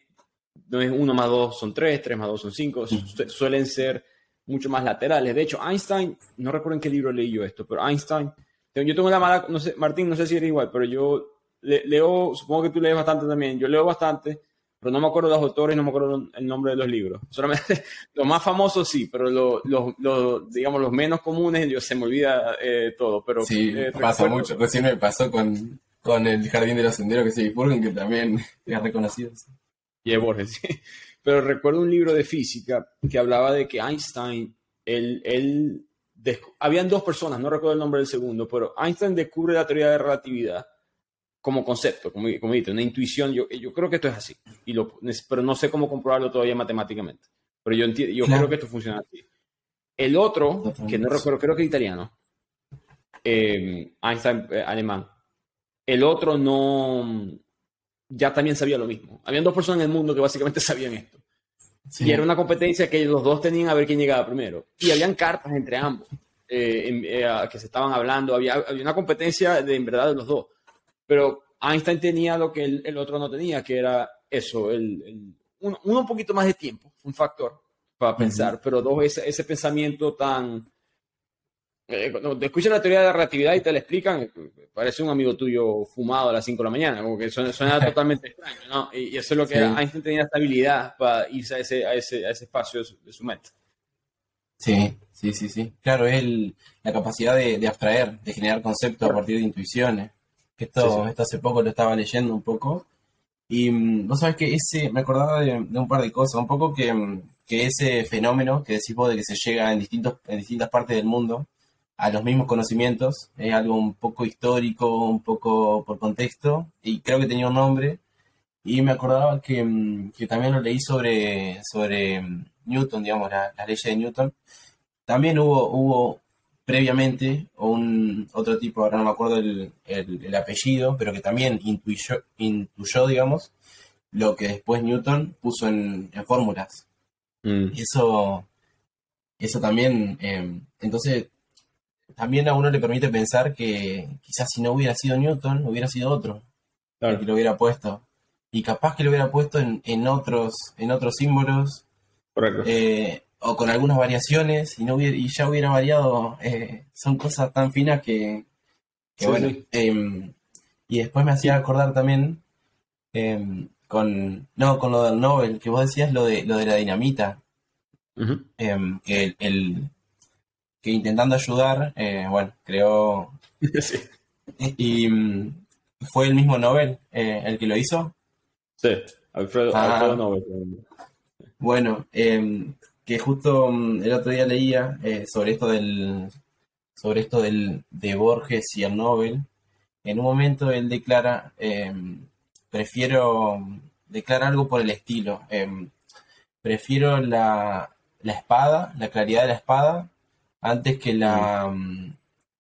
no es uno más dos son tres, tres más dos son cinco, suelen ser mucho más laterales. De hecho, Einstein, no recuerdo en qué libro leí yo esto, pero Einstein, yo tengo la mala, no sé, Martín, no sé si era igual, pero yo leo, supongo que tú lees bastante también, yo leo bastante, pero no me acuerdo de los autores, no me acuerdo el nombre de los libros. Solamente los más famosos sí, pero los, los, digamos, los menos comunes, yo se me olvida eh, todo. Pero, sí, eh, pasa mucho. Recién me pasó con, con el Jardín de los Senderos que se divulgan, que también es reconocido. Y es Borges. Pero recuerdo un libro de física que hablaba de que Einstein, él, él habían dos personas, no recuerdo el nombre del segundo, pero Einstein descubre la teoría de relatividad como concepto, como, como dijiste, una intuición. Yo, yo creo que esto es así, y lo, pero no sé cómo comprobarlo todavía matemáticamente. Pero yo, entiendo, yo creo que esto funciona así. El otro, que no recuerdo, creo que es italiano, eh, Einstein eh, alemán. El otro no, ya también sabía lo mismo. Habían dos personas en el mundo que básicamente sabían esto. Y era una competencia que los dos tenían a ver quién llegaba primero. Y habían cartas entre ambos eh, eh, que se estaban hablando. Había, había, una competencia de en verdad de los dos. Pero Einstein tenía lo que el, otro no tenía, que era eso, el, uno, un poquito más de tiempo, un factor para pensar, pero dos, ese, ese pensamiento tan, eh, cuando te escuchas la teoría de la relatividad y te la explican, parece un amigo tuyo fumado a las 5 de la mañana, como que suena, totalmente extraño, ¿no? Y, eso es lo que Einstein tenía estabilidad para irse a ese, a ese, a ese espacio de su, mente. Sí, sí, sí, sí. Claro, es la capacidad de, abstraer, de generar conceptos a partir de intuiciones. Esto, esto hace poco lo estaba leyendo un poco. Y mm, vos sabés que ese, me acordaba de, un par de cosas, un poco que, mm, que ese fenómeno que decís vos de que se llega en, distintos, en distintas partes del mundo, a los mismos conocimientos, es algo un poco histórico, un poco por contexto, y creo que tenía un nombre, y me acordaba que, mm, también lo leí sobre, sobre mm, Newton, digamos, la, la ley de Newton. También hubo, hubo previamente un otro tipo, ahora no me acuerdo el, el, apellido, pero que también intuyó, intuyó, digamos, lo que después Newton puso en, fórmulas. Mm. Eso, eso también, em, entonces también a uno le permite pensar que quizás si no hubiera sido Newton, hubiera sido otro el que lo hubiera puesto. Y capaz que lo hubiera puesto en, en otros, en otros símbolos. Eh, o con algunas variaciones y, no hubiera, y ya hubiera variado. Eh, son cosas tan finas que, bueno. Em, y después me hacía acordar también em, con, no, con lo del Nobel, que vos decías lo de, lo de la dinamita. Em, el, que intentando ayudar, eh, bueno, creó... Y, ¿Fue el mismo Nobel eh, el que lo hizo? Sí, Alfredo, ah. Nobel. Bueno, em, que justo mm, el otro día leía eh, sobre esto del sobre esto del, de Borges y el Nobel. En un momento él declara, em, prefiero, declara algo por el estilo, em, prefiero la, la, espada, la claridad de la espada, antes que la, mm,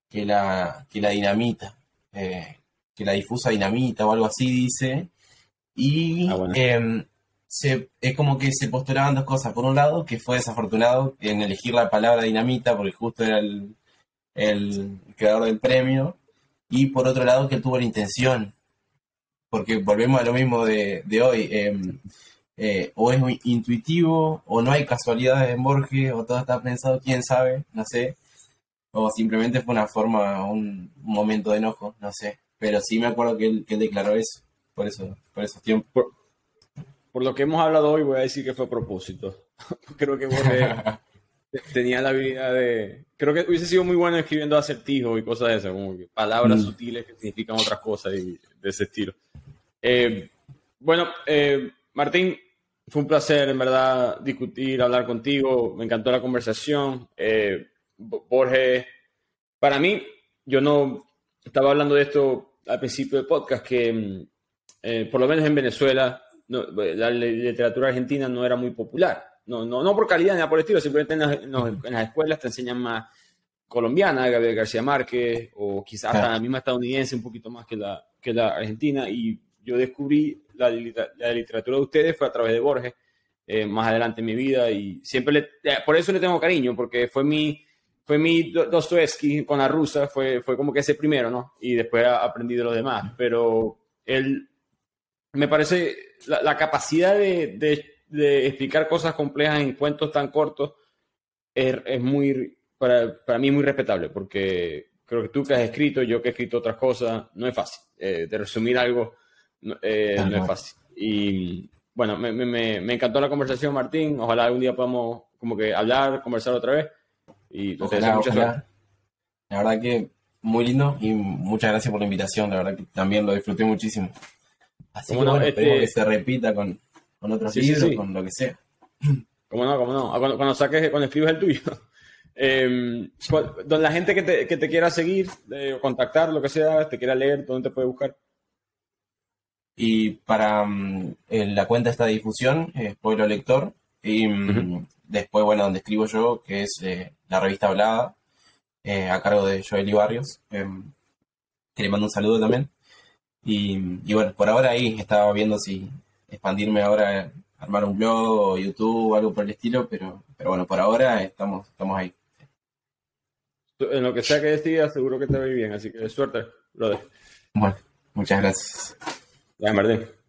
que la, que la dinamita, eh, que la difusa dinamita o algo así dice. Y ah, em, es como que se postulaban dos cosas. Por un lado, que fue desafortunado en elegir la palabra dinamita, porque justo era el, el creador del premio. Y por otro lado, que él tuvo la intención. Porque volvemos a lo mismo de, hoy. Em, eh, o es muy intuitivo, o no hay casualidades en Borges, o todo está pensado, quién sabe, no sé. O simplemente fue una forma, un, momento de enojo, no sé. Pero sí me acuerdo que él, que él declaró eso, por eso, por esos tiempos por lo que hemos hablado hoy, voy a decir que fue a propósito. creo que tenía la habilidad de. Creo que hubiese sido muy bueno escribiendo acertijos y cosas de esas, como palabras mm. sutiles que significan otras cosas y de ese estilo. Eh, bueno, eh, Martín, fue un placer, en verdad, discutir, hablar contigo. Me encantó la conversación. Eh, Borges, para mí, yo no estaba hablando de esto al principio del podcast, que mm, por lo menos en Venezuela la literatura argentina no era muy popular. No, no, no por calidad ni por estilo, simplemente en las, escuelas te enseñan más colombiana, Gabriel García Márquez, o quizás la misma estadounidense un poquito más que la, que la argentina. Y yo descubrí la, literatura de ustedes fue a través de Borges, eh, más adelante en mi vida, y siempre le, eh, por eso le tengo cariño, porque fue mi, fue mi Dostoevsky con la rusa, fue, fue como que ese primero, ¿no? Y después aprendí de los demás, pero él me parece la, capacidad de, explicar cosas complejas en cuentos tan cortos es, muy, para, para, mí, muy respetable, porque creo que tú que has escrito, yo que he escrito otras cosas, no es fácil. Eh, de resumir algo, no, eh, es fácil. Y bueno, me, me, encantó la conversación, Martín. Ojalá algún día podamos como que hablar, conversar otra vez. Y La verdad que muy lindo y muchas gracias por la invitación. La verdad que también lo disfruté muchísimo. Así que, bueno, este... que se repita con, con otros libros, con lo que sea. ¿Cómo no? ¿Cómo no? Ah, cuando, cuando saques, cuando escribes el tuyo. Eh, la gente que te, que te quiera seguir, eh, contactar, lo que sea, te quiera leer, ¿dónde te puede buscar? Y para mm, la cuenta esta difusión, eh, Pueblo Lector, y mm, después, bueno, donde escribo yo, que es eh, la revista Hablada, a cargo de Joel Barrios, em, que le mando un saludo también. Y, bueno, por ahora ahí estaba viendo si expandirme ahora, armar un blog o YouTube o algo por el estilo, pero, pero bueno, por ahora estamos, estamos ahí. En lo que sea que decidas, seguro que te va bien, así que suerte, brother. Bueno, muchas gracias. Ya, Martín.